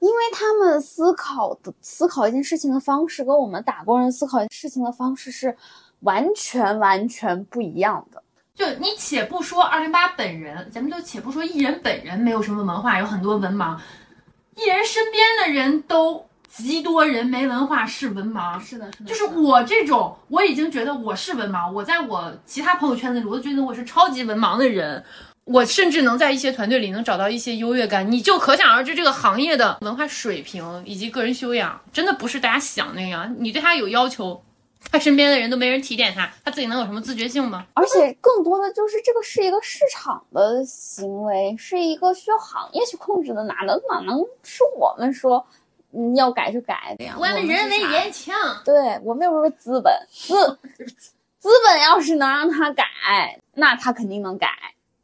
因为他们思考的思考一件事情的方式，跟我们打工人思考事情的方式是完全完全不一样的。就你且不说二零八本人，咱们就且不说艺人本人没有什么文化，有很多文盲，艺人身边的人都极多人没文化是文盲。是的，是的，就是我这种，我已经觉得我是文盲，我在我其他朋友圈子里，我都觉得我是超级文盲的人。我甚至能在一些团队里能找到一些优越感，你就可想而知这个行业的文化水平以及个人修养，真的不是大家想那样。你对他有要求，他身边的人都没人提点他，他自己能有什么自觉性吗？而且更多的就是这个是一个市场的行为，是一个需要行业去控制的，哪能哪能是我们说你要改就改的呀？我们人为言强，对我们又不是资本，资 (laughs) 资本要是能让他改，那他肯定能改。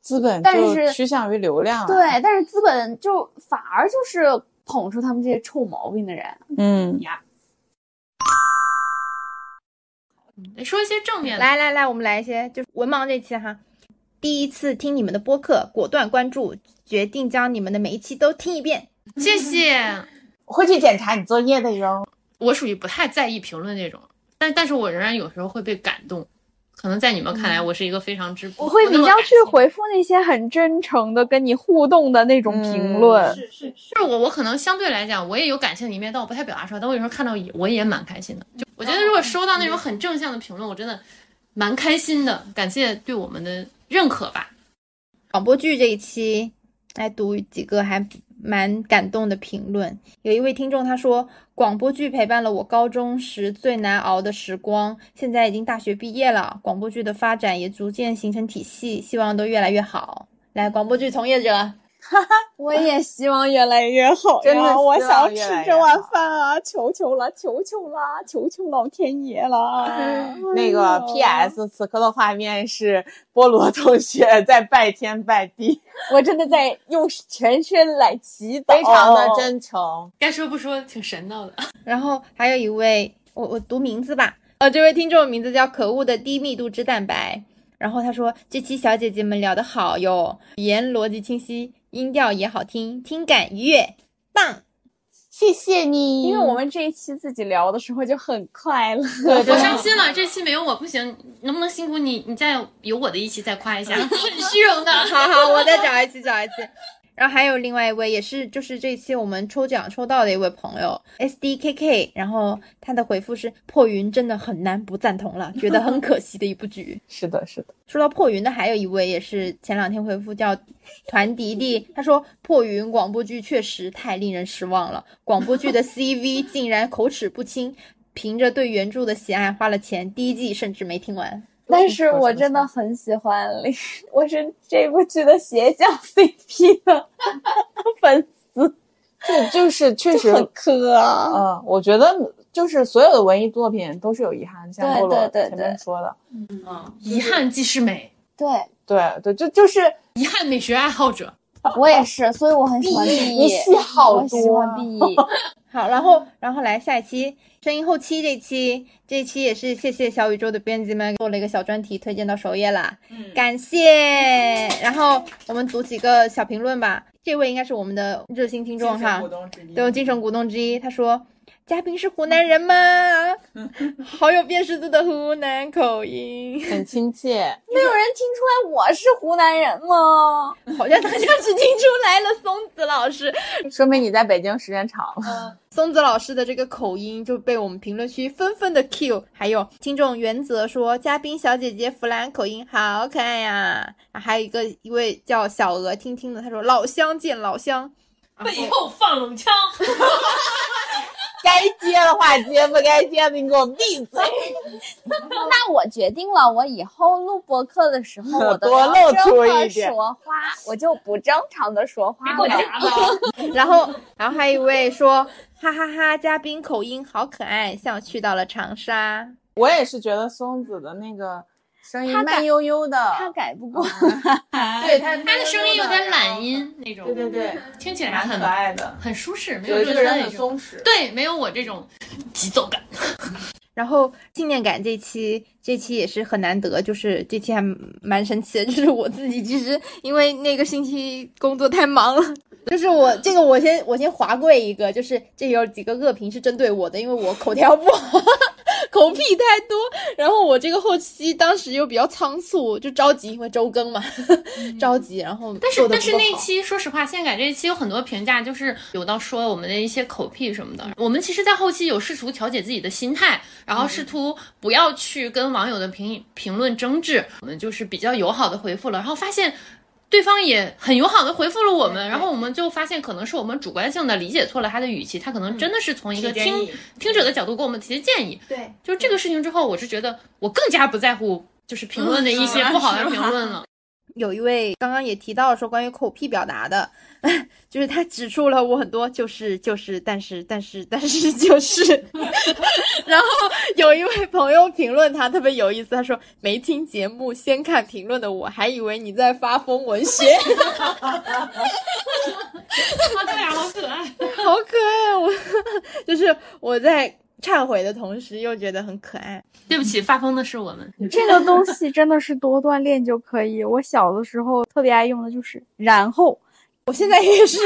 资本但是趋向于流量啊，对，但是资本就反而就是捧出他们这些臭毛病的人。嗯，得说一些正面的。来来来，我们来一些，就是文盲这期哈，第一次听你们的播客，果断关注，决定将你们的每一期都听一遍。谢谢。我会去检查你作业的哟。我属于不太在意评论那种，但但是我仍然有时候会被感动。可能在你们看来，我是一个非常之我会比较去回复那些很真诚的跟你互动的那种评论。是是是，我我可能相对来讲，我也有感性的一面，但我不太表达出来。但我有时候看到也我也蛮开心的。就我觉得，如果收到那种很正向的评论，我真的蛮开心的。感谢对我们的认可吧。广播剧这一期来读几个还蛮感动的评论。有一位听众他说。广播剧陪伴了我高中时最难熬的时光，现在已经大学毕业了，广播剧的发展也逐渐形成体系，希望都越来越好。来，广播剧从业者，(laughs) 我也希望越来越好真的，我想吃这碗饭啊！求求了，求求啦，求求老天爷了！那个 P.S. 此刻的画面是菠萝同学在拜天拜地，我真的在用全身来祈祷，非常的真诚。该说不说，挺神道的。(laughs) 然后还有一位，我我读名字吧，呃，这位听众名字叫可恶的低密度脂蛋白。然后他说这期小姐姐们聊得好哟，语言逻辑清晰，音调也好听，听感愉悦，棒！谢谢你，因为我们这一期自己聊的时候就很快乐。对 (laughs) 我伤心了，这期没有我不行，能不能辛苦你，你再有我的一期再夸一下，很 (laughs) 虚荣的。好好，我再找一期，找一期。然后还有另外一位，也是就是这期我们抽奖抽到的一位朋友 S D K K，然后他的回复是破云真的很难不赞同了，觉得很可惜的一部剧。(laughs) 是的，是的。说到破云的，还有一位也是前两天回复叫团迪迪，他说破云广播剧确实太令人失望了，广播剧的 C V (laughs) 竟然口齿不清，凭着对原著的喜爱花了钱，第一季甚至没听完。但是我真的很喜欢林，(laughs) 我是这部剧的邪教 CP 的 (laughs) 粉丝，就就是确实很磕啊。嗯，我觉得就是所有的文艺作品都是有遗憾，像菠萝对对对前面说的，嗯，遗憾即是美，对对对，就就是遗憾美学爱好者。我也是，所以我很喜欢 B 你戏好我喜欢 B E。好，然后然后来下一期声音后期这期，这一期也是谢谢小宇宙的编辑们做了一个小专题推荐到首页啦，嗯，感谢。然后我们读几个小评论吧，这位应该是我们的热心听众哈，对，精神股东之一，他说。嘉宾是湖南人吗？好有辨识度的湖南口音，很亲切。没有人听出来我是湖南人吗？好像大家只听出来了。松子老师，说明你在北京时间长了。嗯松子老师的这个口音就被我们评论区纷纷的 Q，还有听众原则说嘉宾小姐姐弗兰口音好可爱呀、啊，还有一个一位叫小鹅听听的，他说老乡见老乡，背后放冷枪。(laughs) 该接的话接，不该接的你给我闭嘴。(laughs) 那我决定了，我以后录播客的时候，我都 (laughs) 露出这么一点说话，我就不正常的说话。了。然后然后还有一位说哈哈哈嘉宾口音好可爱，像去到了长沙。我也是觉得松子的那个声音他慢悠悠的，他改不过。(laughs) 对他他的声音有点懒音那种，对对对，听起来蛮很可爱的，很舒适，没有这个人。很松弛。对，没有我这种急躁感。(laughs) 然后纪念感这期，这期也是很难得，就是这期还蛮神奇的，(laughs) 就是我自己其实因为那个星期工作太忙了，就是我这个我先我先划过一个，就是这有几个恶评是针对我的，因为我口条不好，口癖太多，然后我这个后期当时又比较仓促，就着急，因为周更嘛，(laughs) 着急，然后但是但是那期说实话，现改这一期有很多评价，就是有到说我们的一些口癖什么的。我们其实，在后期有试图调节自己的心态，然后试图不要去跟网友的评评论争执，我们就是比较友好的回复了，然后发现。对方也很友好的回复了我们，然后我们就发现可能是我们主观性的理解错了他的语气，他可能真的是从一个听听者的角度给我们提的建议。对，就是这个事情之后，我是觉得我更加不在乎就是评论的一些不好的评论了。有一位刚刚也提到说关于口癖表达的，(laughs) 就是他指出了我很多就是就是但是但是但是就是，(laughs) 然后有一位朋友评论他特别有意思，他说没听节目先看评论的我还以为你在发疯文学，他 (laughs) 这俩，好可爱。好可爱，我就是我在忏悔的同时又觉得很可爱。对不起，发疯的是我们。(laughs) 这个东西真的是多锻炼就可以。我小的时候特别爱用的就是然后，我现在也是，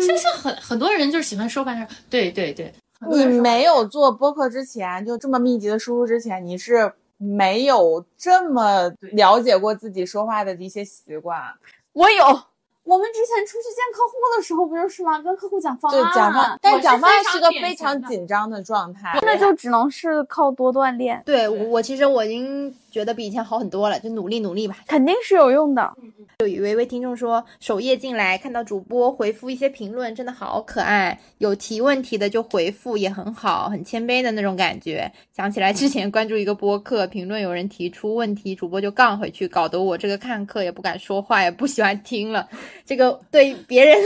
现在很很多人就是喜欢说半天，对对对，你没有做播客之前，就这么密集的输入之前，你是没有这么了解过自己说话的一些习惯。我有。我们之前出去见客户的时候不就是吗？跟客户讲方案，对，讲话，但是讲方案是个非常紧张的状态。那就只能是靠多锻炼，对我我其实我已经觉得比以前好很多了，就努力努力吧。肯定是有用的。有一位听众说，首页进来看到主播回复一些评论，真的好可爱。有提问题的就回复也很好，很谦卑的那种感觉。想起来之前关注一个播客，评论有人提出问题，主播就杠回去，搞得我这个看客也不敢说话，也不喜欢听了。这个对别人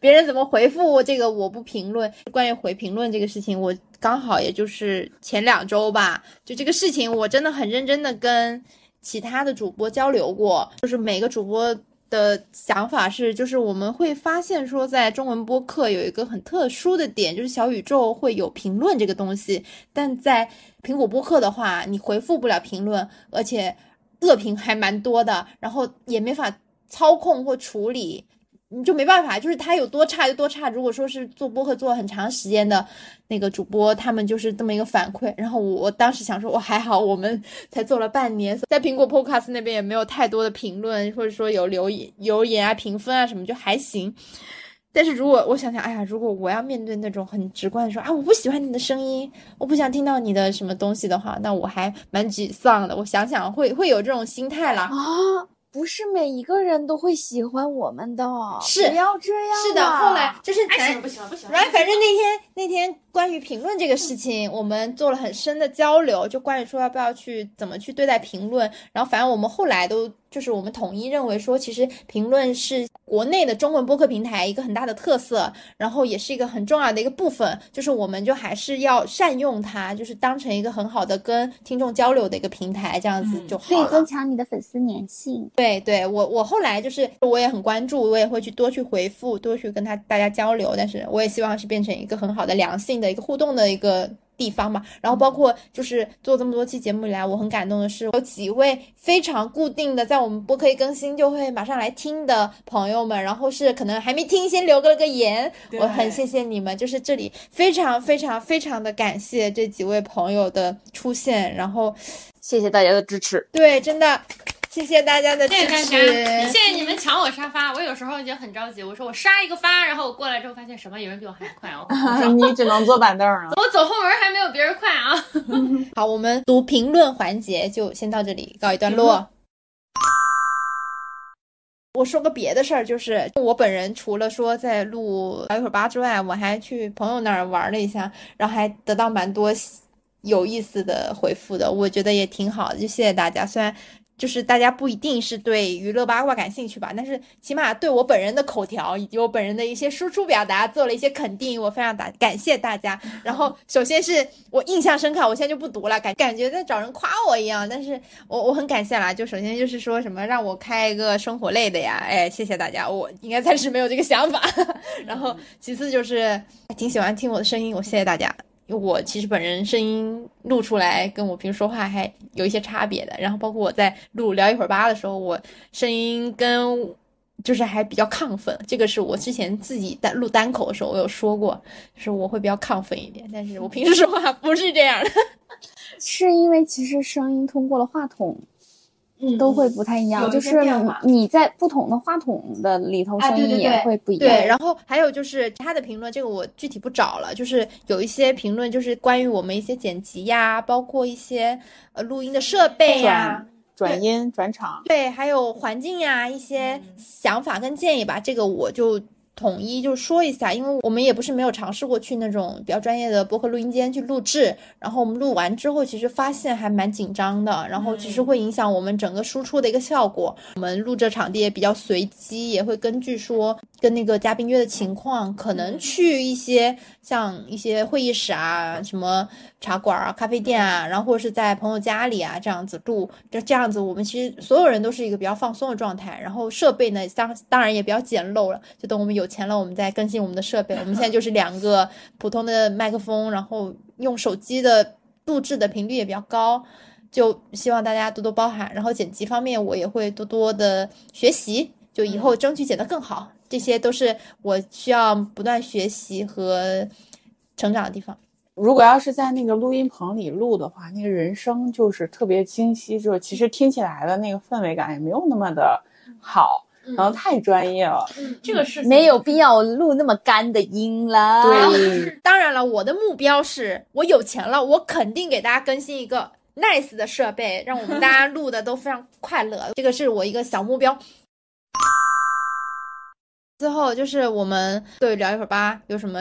别人怎么回复这个我不评论。关于回评论这个事情，我刚好也就是前两周吧，就这个事情我真的很认真的跟。其他的主播交流过，就是每个主播的想法是，就是我们会发现说，在中文播客有一个很特殊的点，就是小宇宙会有评论这个东西，但在苹果播客的话，你回复不了评论，而且恶评还蛮多的，然后也没法操控或处理。你就没办法，就是它有多差就多差。如果说是做播客做很长时间的那个主播，他们就是这么一个反馈。然后我当时想说，我还好，我们 (laughs) 才做了半年，在苹果 Podcast 那边也没有太多的评论，或者说有留言、留言啊、评分啊什么，就还行。但是如果我想想，哎呀，如果我要面对那种很直观的说啊，我不喜欢你的声音，我不想听到你的什么东西的话，那我还蛮沮丧的。我想想会会有这种心态啦。啊，不是每一个人都会喜欢我们的，是不要这样。是的，后来就是爱咱。然后反正那天那天关于评论这个事情，我们做了很深的交流，就关于说要不要去怎么去对待评论。然后反正我们后来都就是我们统一认为说，其实评论是国内的中文播客平台一个很大的特色，然后也是一个很重要的一个部分。就是我们就还是要善用它，就是当成一个很好的跟听众交流的一个平台，这样子就好了。可以增强你的粉丝粘性。对对，我我后来就是我也很关注，我也会去多去回复，多去跟他大家交流，但是我也希望是变成一个很好的良性的一个互动的一个地方嘛。然后包括就是做这么多期节目以来，我很感动的是有几位非常固定的在我们播客一更新就会马上来听的朋友们，然后是可能还没听先留个了个言，我很谢谢你们，就是这里非常非常非常的感谢这几位朋友的出现，然后谢谢大家的支持。对，真的。谢谢大家的支谢谢大持，谢谢你们抢我沙发。我有时候也很着急，我说我杀一个发，然后我过来之后发现什么，有人比我还快哦。(laughs) 你只能坐板凳啊。我走后门还没有别人快啊。(laughs) 好，我们读评论环节就先到这里告一段落。我说个别的事儿，就是我本人除了说在录聊一会儿吧之外，我还去朋友那儿玩了一下，然后还得到蛮多有意思的回复的，我觉得也挺好的，就谢谢大家。虽然就是大家不一定是对娱乐八卦感兴趣吧，但是起码对我本人的口条以及我本人的一些输出表达做了一些肯定，我非常感感谢大家。然后首先是我印象深刻，我现在就不读了，感感觉在找人夸我一样，但是我我很感谢啦。就首先就是说什么让我开一个生活类的呀，哎，谢谢大家，我应该暂时没有这个想法。(laughs) 然后其次就是挺喜欢听我的声音，我谢谢大家。因为我其实本人声音录出来跟我平时说话还有一些差别的，然后包括我在录聊一会儿吧的时候，我声音跟就是还比较亢奋，这个是我之前自己单录单口的时候我有说过，就是我会比较亢奋一点，但是我平时说话不是这样的，(laughs) 是因为其实声音通过了话筒。都会不太一样，就是你在不同的话筒的里头声音也会不一样。对，然后还有就是其他的评论，这个我具体不找了。就是有一些评论，就是关于我们一些剪辑呀，包括一些呃录音的设备呀、转音、转场，对，还有环境呀一些想法跟建议吧。这个我就。统一就说一下，因为我们也不是没有尝试过去那种比较专业的播客录音间去录制，然后我们录完之后，其实发现还蛮紧张的，然后其实会影响我们整个输出的一个效果。我们录制场地也比较随机，也会根据说跟那个嘉宾约的情况，可能去一些像一些会议室啊、什么茶馆啊、咖啡店啊，然后或者是在朋友家里啊这样子录，就这样子，我们其实所有人都是一个比较放松的状态，然后设备呢当当然也比较简陋了，就等我们有。钱了，我们再更新我们的设备。我们现在就是两个 (laughs) 普通的麦克风，然后用手机的录制的频率也比较高，就希望大家多多包涵。然后剪辑方面，我也会多多的学习，就以后争取剪得更好。这些都是我需要不断学习和成长的地方。如果要是在那个录音棚里录的话，那个人声就是特别清晰，就其实听起来的那个氛围感也没有那么的好。然后太专业了，这个是没有必要录那么干的音了。对，(laughs) 当然了，我的目标是我有钱了，我肯定给大家更新一个 nice 的设备，让我们大家录的都非常快乐。这个是我一个小目标。最后就是我们对聊一会儿吧，有什么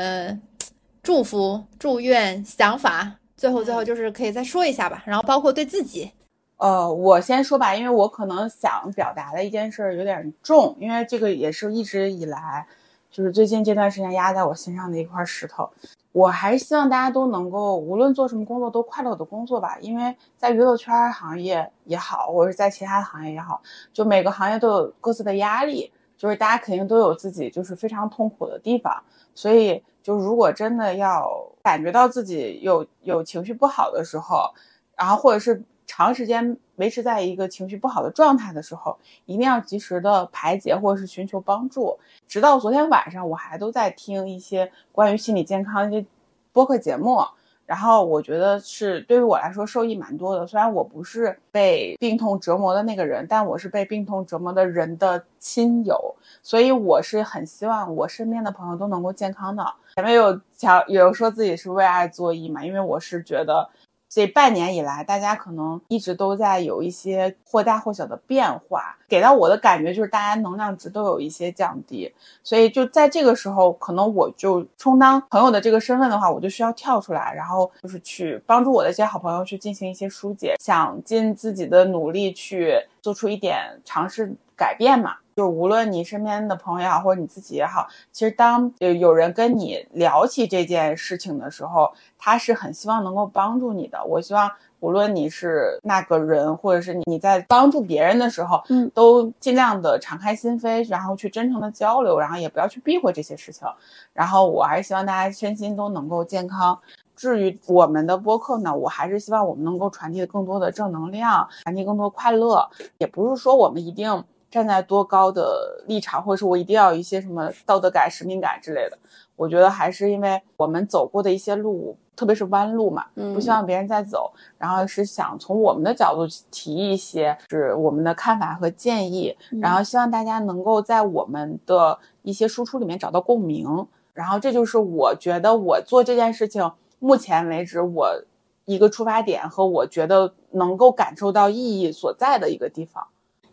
祝福、祝愿、想法？最后最后就是可以再说一下吧。然后包括对自己。呃，我先说吧，因为我可能想表达的一件事有点重，因为这个也是一直以来，就是最近这段时间压在我心上的一块石头。我还是希望大家都能够，无论做什么工作都快乐的工作吧，因为在娱乐圈行业也好，或者是在其他的行业也好，就每个行业都有各自的压力，就是大家肯定都有自己就是非常痛苦的地方，所以就如果真的要感觉到自己有有情绪不好的时候，然后或者是。长时间维持在一个情绪不好的状态的时候，一定要及时的排解或者是寻求帮助。直到昨天晚上，我还都在听一些关于心理健康一些播客节目，然后我觉得是对于我来说受益蛮多的。虽然我不是被病痛折磨的那个人，但我是被病痛折磨的人的亲友，所以我是很希望我身边的朋友都能够健康的。前面有讲有说自己是为爱作义嘛，因为我是觉得。这半年以来，大家可能一直都在有一些或大或小的变化，给到我的感觉就是大家能量值都有一些降低，所以就在这个时候，可能我就充当朋友的这个身份的话，我就需要跳出来，然后就是去帮助我的一些好朋友去进行一些疏解，想尽自己的努力去做出一点尝试改变嘛。就是无论你身边的朋友也好，或者你自己也好，其实当有有人跟你聊起这件事情的时候，他是很希望能够帮助你的。我希望无论你是那个人，或者是你在帮助别人的时候，嗯，都尽量的敞开心扉，然后去真诚的交流，然后也不要去避讳这些事情。然后我还是希望大家身心都能够健康。至于我们的播客呢，我还是希望我们能够传递更多的正能量，传递更多快乐。也不是说我们一定。站在多高的立场，或者是我一定要有一些什么道德感、使命感之类的。我觉得还是因为我们走过的一些路，特别是弯路嘛，不希望别人再走。然后是想从我们的角度提一些是我们的看法和建议，然后希望大家能够在我们的一些输出里面找到共鸣。然后这就是我觉得我做这件事情目前为止我一个出发点和我觉得能够感受到意义所在的一个地方。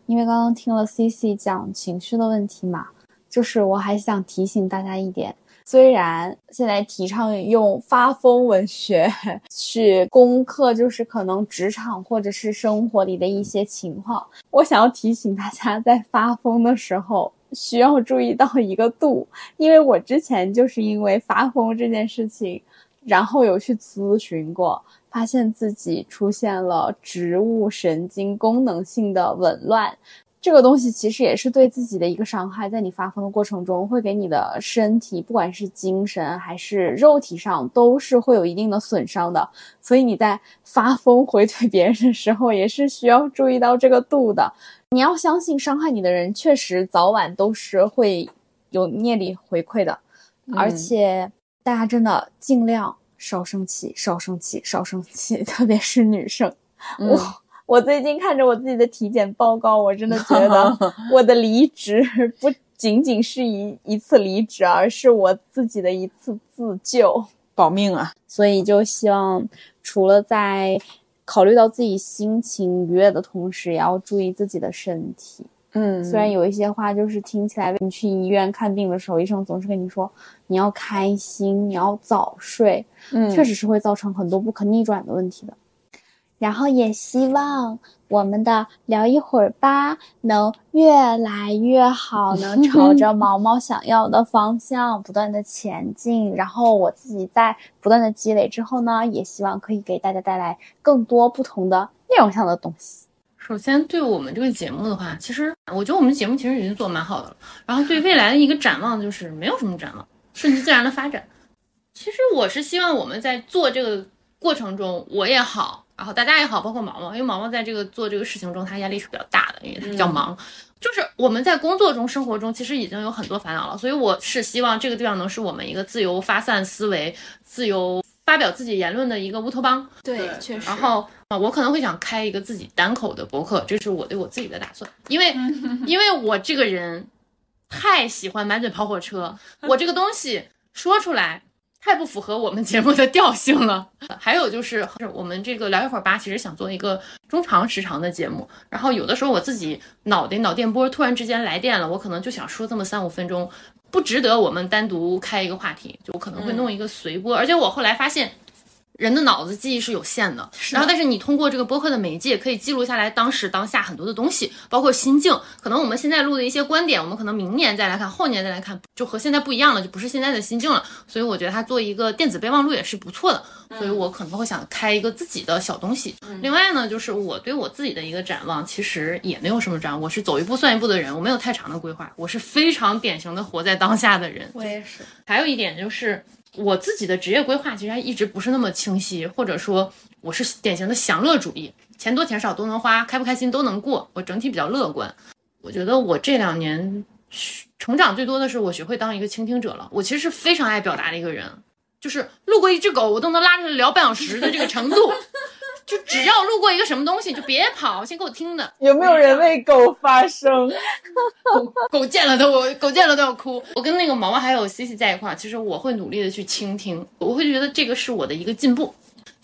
因为刚刚听了 C C 讲情绪的问题嘛，就是我还想提醒大家一点，虽然现在提倡用发疯文学 (laughs) 去攻克，就是可能职场或者是生活里的一些情况，我想要提醒大家，在发疯的时候需要注意到一个度，因为我之前就是因为发疯这件事情，然后有去咨询过，发现自己出现了植物神经功能性的紊乱。这个东西其实也是对自己的一个伤害，在你发疯的过程中，会给你的身体，不管是精神还是肉体上，都是会有一定的损伤的。所以你在发疯回怼别人的时候，也是需要注意到这个度的。你要相信，伤害你的人确实早晚都是会有业力回馈的，而且大家真的尽量少生气，少生气，少生气，(laughs) 特别是女生，我。我最近看着我自己的体检报告，我真的觉得 (laughs) 我的离职不仅仅是一一次离职，而是我自己的一次自救，保命啊！所以就希望，除了在考虑到自己心情愉悦的同时，也要注意自己的身体。嗯，虽然有一些话就是听起来，你去医院看病的时候，医生总是跟你说你要开心，你要早睡，嗯，确实是会造成很多不可逆转的问题的。然后也希望我们的聊一会儿吧能越来越好，能朝着 (laughs) 毛毛想要的方向不断的前进。然后我自己在不断的积累之后呢，也希望可以给大家带来更多不同的内容上的东西。首先，对我们这个节目的话，其实我觉得我们节目其实已经做蛮好的了。然后对未来的一个展望就是没有什么展望，顺其自然的发展。其实我是希望我们在做这个过程中，我也好。然后大家也好，包括毛毛，因为毛毛在这个做这个事情中，他压力是比较大的，因为他比较忙。就是我们在工作中、生活中，其实已经有很多烦恼了，所以我是希望这个地方能是我们一个自由发散思维、自由发表自己言论的一个乌托邦。对，确实。然后啊，我可能会想开一个自己单口的博客，这是我对我自己的打算，因为 (laughs) 因为我这个人太喜欢满嘴跑火车，我这个东西说出来。太不符合我们节目的调性了。(laughs) 还有就是，我们这个聊一会儿吧，其实想做一个中长时长的节目。然后有的时候我自己脑袋脑电波突然之间来电了，我可能就想说这么三五分钟，不值得我们单独开一个话题，就可能会弄一个随播。而且我后来发现。人的脑子记忆是有限的，然后但是你通过这个播客的媒介，可以记录下来当时当下很多的东西，包括心境。可能我们现在录的一些观点，我们可能明年再来看，后年再来看，就和现在不一样了，就不是现在的心境了。所以我觉得它做一个电子备忘录也是不错的。所以我可能会想开一个自己的小东西。另外呢，就是我对我自己的一个展望，其实也没有什么展望，我是走一步算一步的人，我没有太长的规划，我是非常典型的活在当下的人。我也是。还有一点就是。我自己的职业规划其实还一直不是那么清晰，或者说我是典型的享乐主义，钱多钱少都能花，开不开心都能过。我整体比较乐观。我觉得我这两年成长最多的是我学会当一个倾听者了。我其实是非常爱表达的一个人，就是路过一只狗，我都能拉着聊半小时的这个程度。就只要路过一个什么东西，就别跑，先给我听的。有没有人为狗发声？(laughs) 狗见了都我狗见了都要哭。我跟那个毛毛还有西西在一块儿，其实我会努力的去倾听，我会觉得这个是我的一个进步。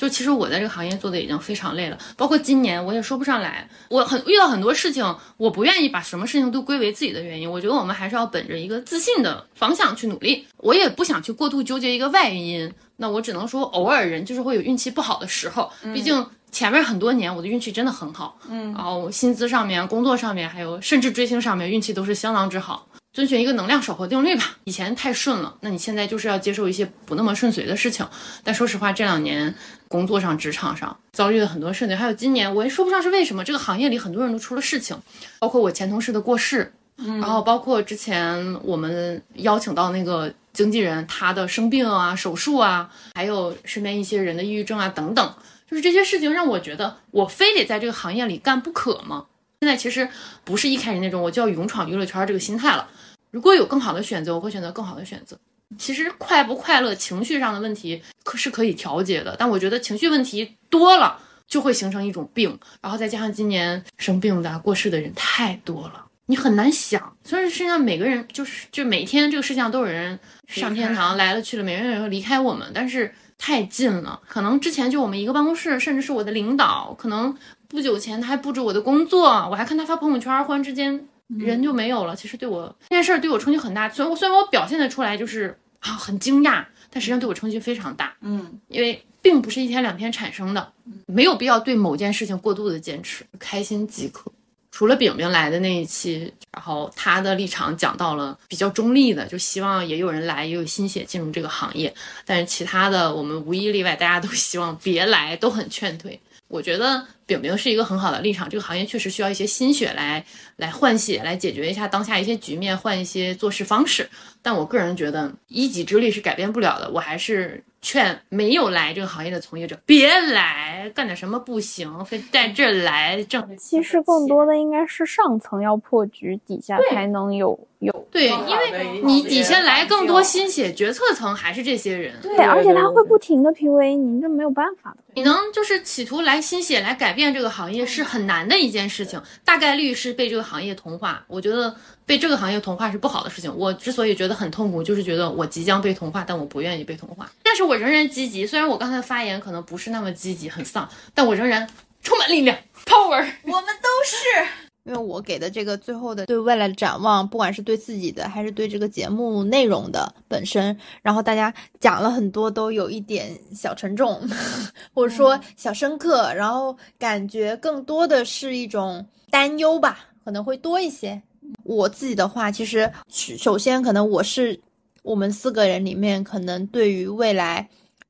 就其实我在这个行业做的已经非常累了，包括今年我也说不上来，我很遇到很多事情，我不愿意把什么事情都归为自己的原因。我觉得我们还是要本着一个自信的方向去努力。我也不想去过度纠结一个外因，那我只能说偶尔人就是会有运气不好的时候。毕竟前面很多年我的运气真的很好，嗯，然后薪资上面、工作上面，还有甚至追星上面运气都是相当之好。遵循一个能量守恒定律吧。以前太顺了，那你现在就是要接受一些不那么顺遂的事情。但说实话，这两年工作上、职场上遭遇了很多事情，还有今年我也说不上是为什么，这个行业里很多人都出了事情，包括我前同事的过世，嗯然后包括之前我们邀请到那个经纪人他的生病啊、手术啊，还有身边一些人的抑郁症啊等等，就是这些事情让我觉得我非得在这个行业里干不可吗？现在其实不是一开始那种我就要勇闯娱乐圈这个心态了。如果有更好的选择，我会选择更好的选择。其实快不快乐，情绪上的问题可是可以调节的。但我觉得情绪问题多了，就会形成一种病。然后再加上今年生病的、过世的人太多了，你很难想。虽然世界上每个人就是就每天这个世界上都有人上天堂来了去了，每个人离开我们，但是太近了。可能之前就我们一个办公室，甚至是我的领导，可能不久前他还布置我的工作，我还看他发朋友圈，忽然之间。人就没有了，其实对我这件事儿对我冲击很大。虽然虽然我表现的出来就是啊很惊讶，但实际上对我冲击非常大，嗯，因为并不是一天两天产生的，没有必要对某件事情过度的坚持，开心即可。除了饼饼来的那一期，然后他的立场讲到了比较中立的，就希望也有人来，也有心血进入这个行业。但是其他的，我们无一例外，大家都希望别来，都很劝退。我觉得饼饼是一个很好的立场，这个行业确实需要一些心血来来换血，来解决一下当下一些局面，换一些做事方式。但我个人觉得一己之力是改变不了的，我还是劝没有来这个行业的从业者别来，干点什么不行，非在这来挣。其实更多的应该是上层要破局，底下才能有有。对，因为你底下来更多心血，决策层还是这些人。对，而且他会不停的 PUA 你，这没有办法的。你能就是企图来心血来改变这个行业是很难的一件事情，大概率是被这个行业同化。我觉得被这个行业同化是不好的事情。我之所以觉得很痛苦，就是觉得我即将被同化，但我不愿意被同化。但是我仍然积极，虽然我刚才的发言可能不是那么积极，很丧，但我仍然充满力量，(laughs) power。我们都是。因为我给的这个最后的对未来的展望，不管是对自己的，还是对这个节目内容的本身，然后大家讲了很多，都有一点小沉重，(laughs) 或者说小深刻，然后感觉更多的是一种担忧吧，可能会多一些。我自己的话，其实首先可能我是我们四个人里面，可能对于未来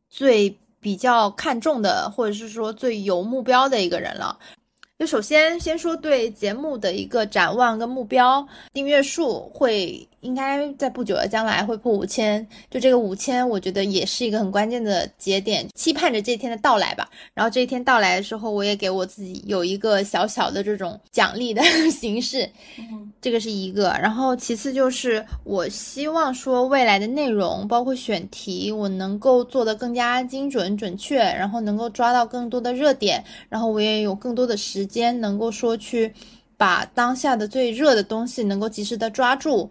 最比较看重的，或者是说最有目标的一个人了。就首先先说对节目的一个展望跟目标，订阅数会。应该在不久的将来会破五千，就这个五千，我觉得也是一个很关键的节点，期盼着这一天的到来吧。然后这一天到来的时候，我也给我自己有一个小小的这种奖励的 (laughs) 形式，这个是一个。然后其次就是我希望说未来的内容，包括选题，我能够做得更加精准准确，然后能够抓到更多的热点，然后我也有更多的时间能够说去把当下的最热的东西能够及时的抓住。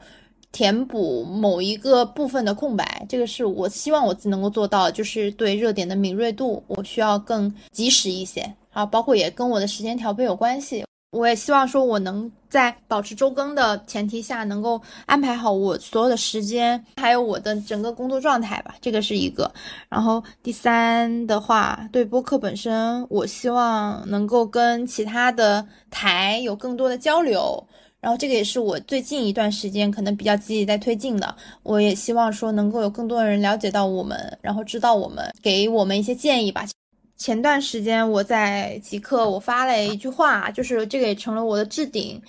填补某一个部分的空白，这个是我希望我自己能够做到，就是对热点的敏锐度，我需要更及时一些。啊，包括也跟我的时间调配有关系。我也希望说，我能在保持周更的前提下，能够安排好我所有的时间，还有我的整个工作状态吧。这个是一个。然后第三的话，对播客本身，我希望能够跟其他的台有更多的交流。然后这个也是我最近一段时间可能比较积极在推进的，我也希望说能够有更多的人了解到我们，然后知道我们，给我们一些建议吧。前段时间我在极客我发了一句话，就是这个也成了我的置顶。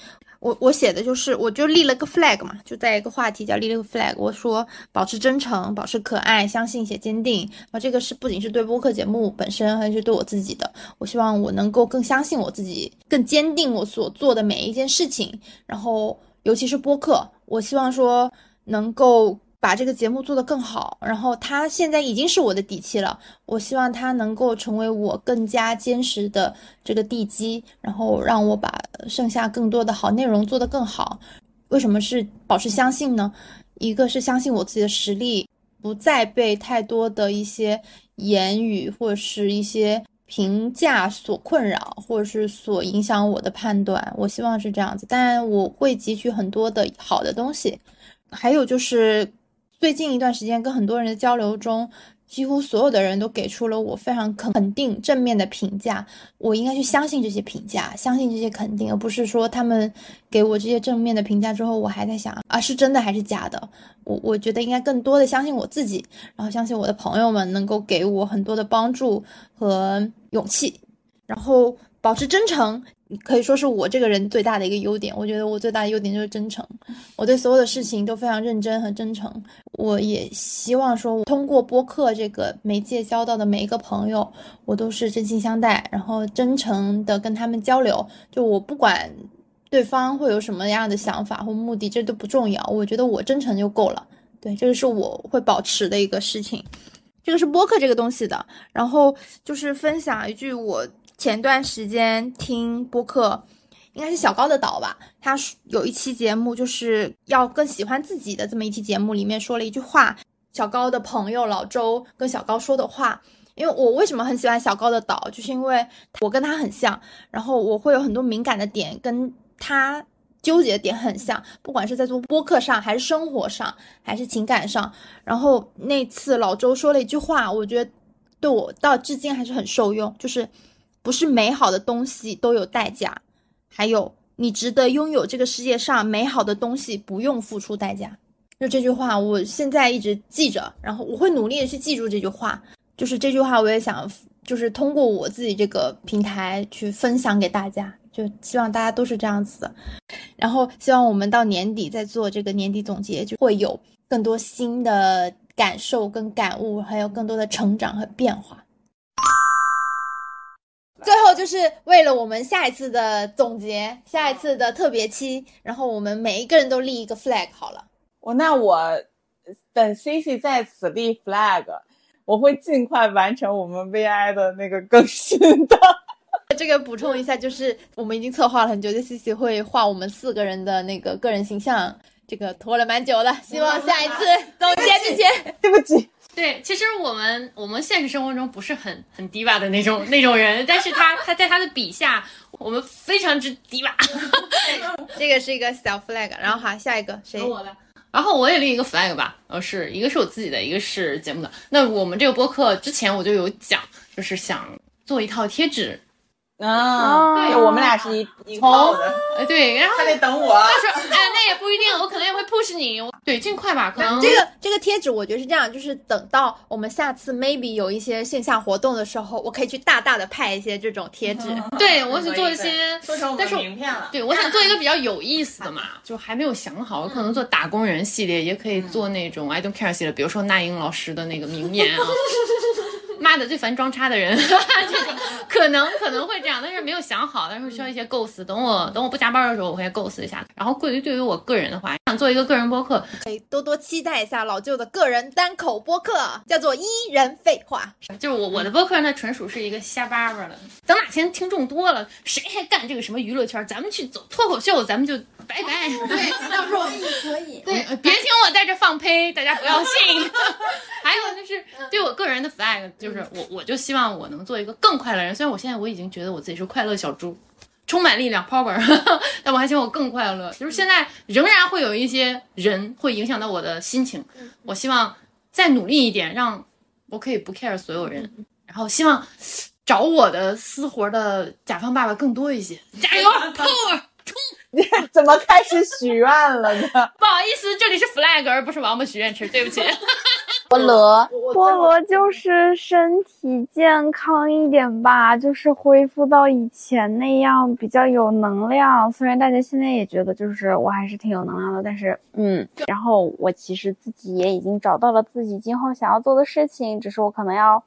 我我写的就是，我就立了个 flag 嘛，就在一个话题叫立了个 flag。我说保持真诚，保持可爱，相信且坚定。啊，这个是不仅是对播客节目本身，还是对我自己的。我希望我能够更相信我自己，更坚定我所做的每一件事情。然后，尤其是播客，我希望说能够。把这个节目做得更好，然后它现在已经是我的底气了。我希望它能够成为我更加坚实的这个地基，然后让我把剩下更多的好内容做得更好。为什么是保持相信呢？一个是相信我自己的实力，不再被太多的一些言语或者是一些评价所困扰，或者是所影响我的判断。我希望是这样子，但我会汲取很多的好的东西。还有就是。最近一段时间跟很多人的交流中，几乎所有的人都给出了我非常肯肯定、正面的评价。我应该去相信这些评价，相信这些肯定，而不是说他们给我这些正面的评价之后，我还在想啊，是真的还是假的？我我觉得应该更多的相信我自己，然后相信我的朋友们能够给我很多的帮助和勇气，然后保持真诚。可以说是我这个人最大的一个优点。我觉得我最大的优点就是真诚，我对所有的事情都非常认真和真诚。我也希望说，通过播客这个媒介交到的每一个朋友，我都是真心相待，然后真诚的跟他们交流。就我不管对方会有什么样的想法或目的，这都不重要。我觉得我真诚就够了。对，这个是我会保持的一个事情。这个是播客这个东西的。然后就是分享一句我。前段时间听播客，应该是小高的岛吧。他有一期节目，就是要更喜欢自己的这么一期节目，里面说了一句话。小高的朋友老周跟小高说的话，因为我为什么很喜欢小高的岛，就是因为我跟他很像，然后我会有很多敏感的点跟他纠结的点很像，不管是在做播客上，还是生活上，还是情感上。然后那次老周说了一句话，我觉得对我到至今还是很受用，就是不是美好的东西都有代价，还有你值得拥有这个世界上美好的东西，不用付出代价。就这句话，我现在一直记着，然后我会努力的去记住这句话。就是这句话，我也想，就是通过我自己这个平台去分享给大家，就希望大家都是这样子的。然后希望我们到年底再做这个年底总结，就会有更多新的感受跟感悟，还有更多的成长和变化。最后就是为了我们下一次的总结，下一次的特别期，然后我们每一个人都立一个 flag 好了。我那我等 C C 在此立 flag，我会尽快完成我们 VI 的那个更新的。(laughs) 这个补充一下，就是我们已经策划了很久，就 C C 会画我们四个人的那个个人形象，这个拖了蛮久了，希望下一次总结之前，对不起，对，其实我们我们现实生活中不是很很低吧的那种那种人，但是他他在他的笔下，我们非常之低吧。(laughs) 这个是一个小 flag。然后好，下一个谁？我的。然后我也立一个 flag 吧，呃，是一个是我自己的，一个是节目的。那我们这个播客之前我就有讲，就是想做一套贴纸。啊，对我们俩是一一套的，呃，对，然后还得等我。他说哎，那也不一定，我可能也会 push 你。对，尽快吧，可能这个这个贴纸，我觉得是这样，就是等到我们下次 maybe 有一些线下活动的时候，我可以去大大的派一些这种贴纸。对，我想做一些，说成我们名片了。对，我想做一个比较有意思的嘛，就还没有想好，我可能做打工人系列，也可以做那种 I don't care 系列，比如说那英老师的那个名言啊。(laughs) 妈的，最烦装叉的人，这 (laughs) 种可能可能会这样，但是没有想好，但是需要一些构思。等我等我不加班的时候，我会构思一下。然后，对于对于我个人的话，想做一个个人播客，可以多多期待一下老舅的个人单口播客，叫做一人废话。就是我我的播客那纯属是一个瞎叭叭的。等哪天听众多了，谁还干这个什么娱乐圈？咱们去走脱口秀，咱们就拜拜。对，到时候可以。对，别听我在这放呸，大家不要信。(laughs) 还有就是对我个人的 flag 就。就是我，我就希望我能做一个更快乐的人。虽然我现在我已经觉得我自己是快乐小猪，充满力量 power，(laughs) 但我还希望我更快乐。就是现在仍然会有一些人会影响到我的心情，我希望再努力一点，让我可以不 care 所有人。然后希望找我的私活的甲方爸爸更多一些，加油 (laughs) power 冲！你怎么开始许愿了呢？(laughs) 不好意思，这里是 flag 而不是王八许愿池，对不起。菠萝，菠萝就是身体健康一点吧，就是恢复到以前那样比较有能量。虽然大家现在也觉得就是我还是挺有能量的，但是嗯，然后我其实自己也已经找到了自己今后想要做的事情，只是我可能要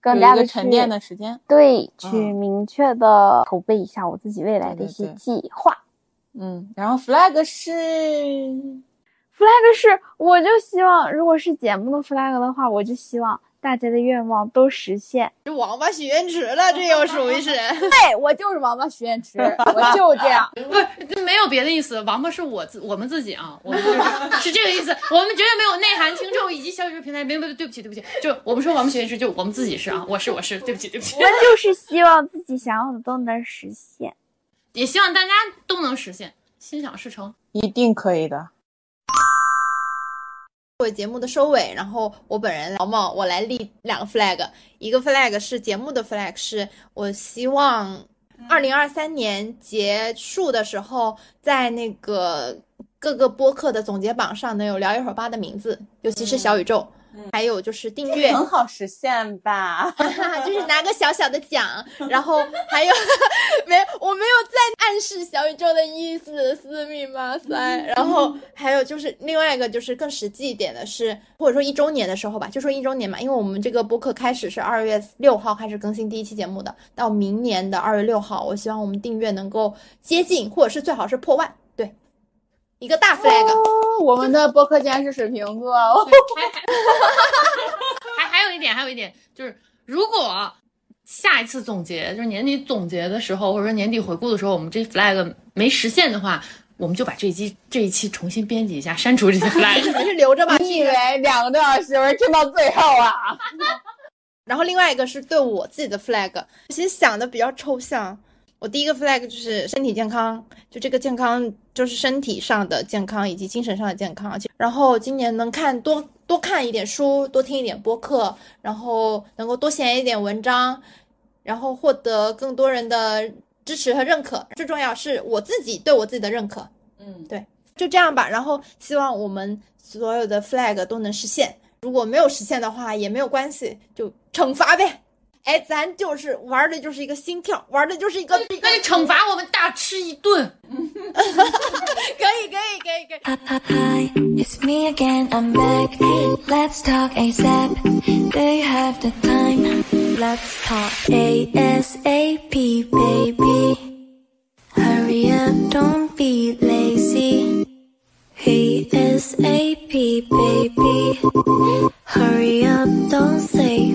更加的沉淀的时间，对，去明确的筹备一下我自己未来的一些计划。嗯，然后 flag 是。Flag 是，我就希望，如果是节目的 flag 的话，我就希望大家的愿望都实现。这王八许愿池了，这又属于是。(laughs) 对，我就是王八许愿池，我就这样。不是，没有别的意思，王八是我自我们自己啊，我们就是是这个意思。我们绝对没有内涵、听众以及小宇宙平台，没有，对不起，对不起，就我们说王八许愿池，就我们自己是啊，我是我是，对不起，对不起。我们就是希望自己想要的都能实现，也希望大家都能实现，心想事成，一定可以的。作为节目的收尾，然后我本人毛毛，我来立两个 flag，一个 flag 是节目的 flag，是我希望二零二三年结束的时候，在那个各个播客的总结榜上能有聊一会儿吧的名字，尤其是小宇宙。还有就是订阅很好实现吧，(laughs) 就是拿个小小的奖，然后还有没有我没有在暗示小宇宙的意思，私密马赛。然后还有就是另外一个就是更实际一点的是，或者说一周年的时候吧，就说一周年嘛，因为我们这个播客开始是二月六号开始更新第一期节目的，到明年的二月六号，我希望我们订阅能够接近，或者是最好是破万。一个大 flag，我们的播客竟然是水瓶座，还还有一点，还有一点就是，如果下一次总结，就是年底总结的时候，或者说年底回顾的时候，我们这 flag 没实现的话，我们就把这一期这一期重新编辑一下，删除这些 (laughs) flag，还是留着吧。(laughs) 你以为两个多小时我听到最后啊？(laughs) 然后另外一个是对我自己的 flag，其实想的比较抽象。我第一个 flag 就是身体健康，就这个健康就是身体上的健康以及精神上的健康。然后今年能看多多看一点书，多听一点播客，然后能够多写一点文章，然后获得更多人的支持和认可。最重要是我自己对我自己的认可。嗯，对，就这样吧。然后希望我们所有的 flag 都能实现。如果没有实现的话也没有关系，就惩罚呗。哎，咱就是玩的就是一个心跳，玩的就是一个。那你惩罚我们大吃一顿。可以，可以，可以，可以。Hi, it's me again, I'm back. Let's talk ASAP. Do you have the time? Let's talk ASAP, baby. Hurry up, don't be lazy. ASAP, baby. Hurry up, don't say.